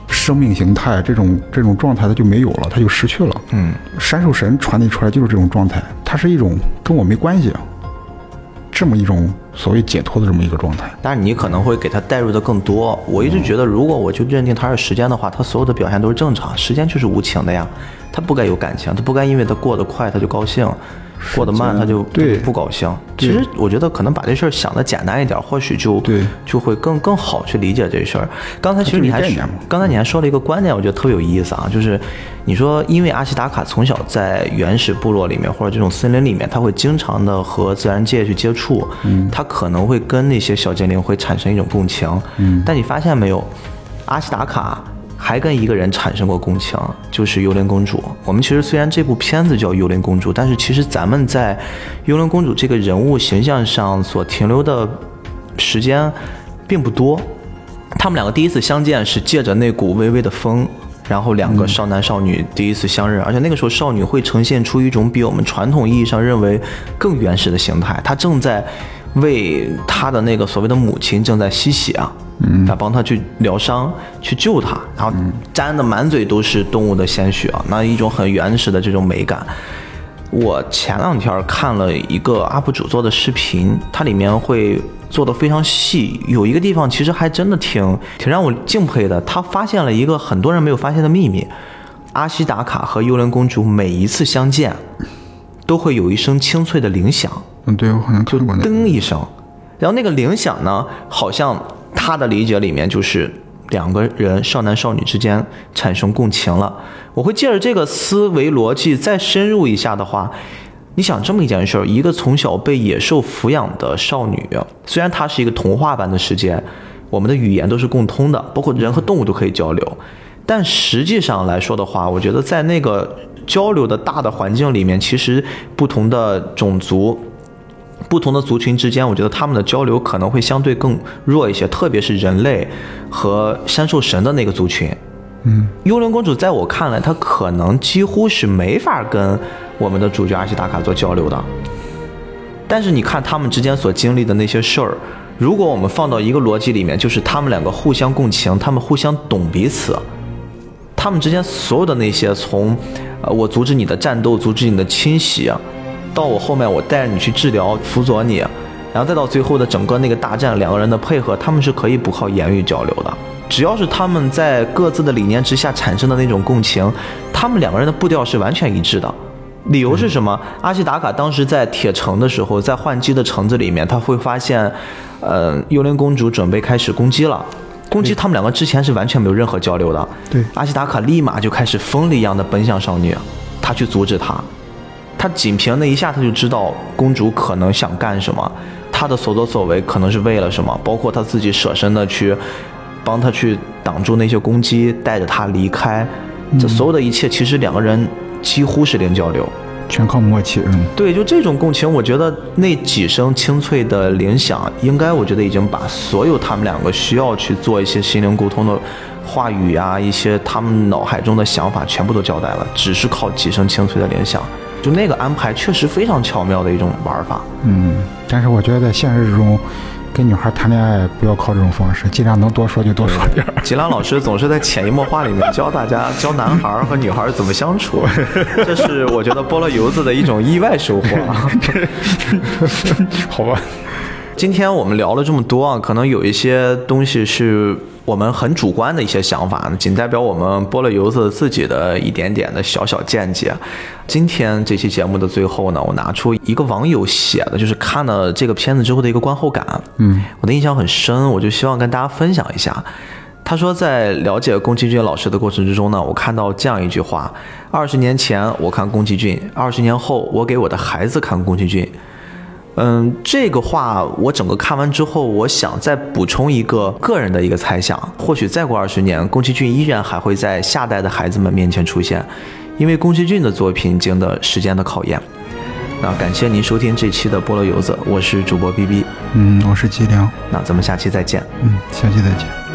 生命形态，这种这种状态，它就没有了，它就失去了。嗯，山兽神传递出来就是这种状态，它是一种跟我没关系，这么一种所谓解脱的这么一个状态。但是你可能会给他带入的更多。我一直觉得，如果我就认定他是时间的话，他所有的表现都是正常，时间就是无情的呀。他不该有感情，他不该因为他过得快他就高兴，过得慢他就不高兴。其实我觉得可能把这事儿想的简单一点，或许就就会更更好去理解这事儿。刚才其实你还刚才你还说了一个观点，我觉得特别有意思啊，就是你说因为阿西达卡从小在原始部落里面或者这种森林里面，他会经常的和自然界去接触，他可能会跟那些小精灵会产生一种共情。但你发现没有，阿西达卡。还跟一个人产生过共情，就是幽灵公主。我们其实虽然这部片子叫《幽灵公主》，但是其实咱们在幽灵公主这个人物形象上所停留的时间并不多。他们两个第一次相见是借着那股微微的风，然后两个少男少女第一次相认，而且那个时候少女会呈现出一种比我们传统意义上认为更原始的形态，她正在为她的那个所谓的母亲正在吸血啊。来帮他去疗伤，去救他，然后沾的满嘴都是动物的鲜血啊，那一种很原始的这种美感。我前两天看了一个 UP 主做的视频，它里面会做的非常细，有一个地方其实还真的挺挺让我敬佩的。他发现了一个很多人没有发现的秘密：阿西达卡和幽灵公主每一次相见，都会有一声清脆的铃响。嗯，对我好像就过那噔一声，然后那个铃响呢，好像。他的理解里面就是两个人少男少女之间产生共情了。我会借着这个思维逻辑再深入一下的话，你想这么一件事儿：一个从小被野兽抚养的少女，虽然她是一个童话般的世界，我们的语言都是共通的，包括人和动物都可以交流，但实际上来说的话，我觉得在那个交流的大的环境里面，其实不同的种族。不同的族群之间，我觉得他们的交流可能会相对更弱一些，特别是人类和山兽神的那个族群。嗯，幽灵公主在我看来，她可能几乎是没法跟我们的主角阿西达卡做交流的。但是你看他们之间所经历的那些事儿，如果我们放到一个逻辑里面，就是他们两个互相共情，他们互相懂彼此，他们之间所有的那些从，呃，我阻止你的战斗，阻止你的侵袭。到我后面，我带着你去治疗，辅佐你，然后再到最后的整个那个大战，两个人的配合，他们是可以不靠言语交流的。只要是他们在各自的理念之下产生的那种共情，他们两个人的步调是完全一致的。理由是什么？阿西达卡当时在铁城的时候，在换机的城子里面，他会发现，呃，幽灵公主准备开始攻击了。攻击他们两个之前是完全没有任何交流的。对，阿西达卡立马就开始疯了一样的奔向少女，他去阻止她。他仅凭那一下，他就知道公主可能想干什么，他的所作所为可能是为了什么，包括他自己舍身的去帮他去挡住那些攻击，带着他离开，这所有的一切，其实两个人几乎是零交流，全靠默契。嗯，对，就这种共情，我觉得那几声清脆的铃响，应该我觉得已经把所有他们两个需要去做一些心灵沟通的话语呀，一些他们脑海中的想法全部都交代了，只是靠几声清脆的铃响。就那个安排确实非常巧妙的一种玩法，嗯，但是我觉得在现实中，跟女孩谈恋爱不要靠这种方式，尽量能多说就多说点。吉兰老师总是在潜移默化里面教大家 教男孩和女孩怎么相处，这是我觉得菠萝油子的一种意外收获。好吧，今天我们聊了这么多啊，可能有一些东西是。我们很主观的一些想法，仅代表我们菠萝油子自己的一点点的小小见解。今天这期节目的最后呢，我拿出一个网友写的，就是看了这个片子之后的一个观后感。嗯，我的印象很深，我就希望跟大家分享一下。他说，在了解宫崎骏老师的过程之中呢，我看到这样一句话：二十年前我看宫崎骏，二十年后我给我的孩子看宫崎骏。嗯，这个话我整个看完之后，我想再补充一个个人的一个猜想，或许再过二十年，宫崎骏依然还会在下代的孩子们面前出现，因为宫崎骏的作品经得时间的考验。那感谢您收听这期的菠萝游子，我是主播 B B，嗯，我是吉良，那咱们下期再见。嗯，下期再见。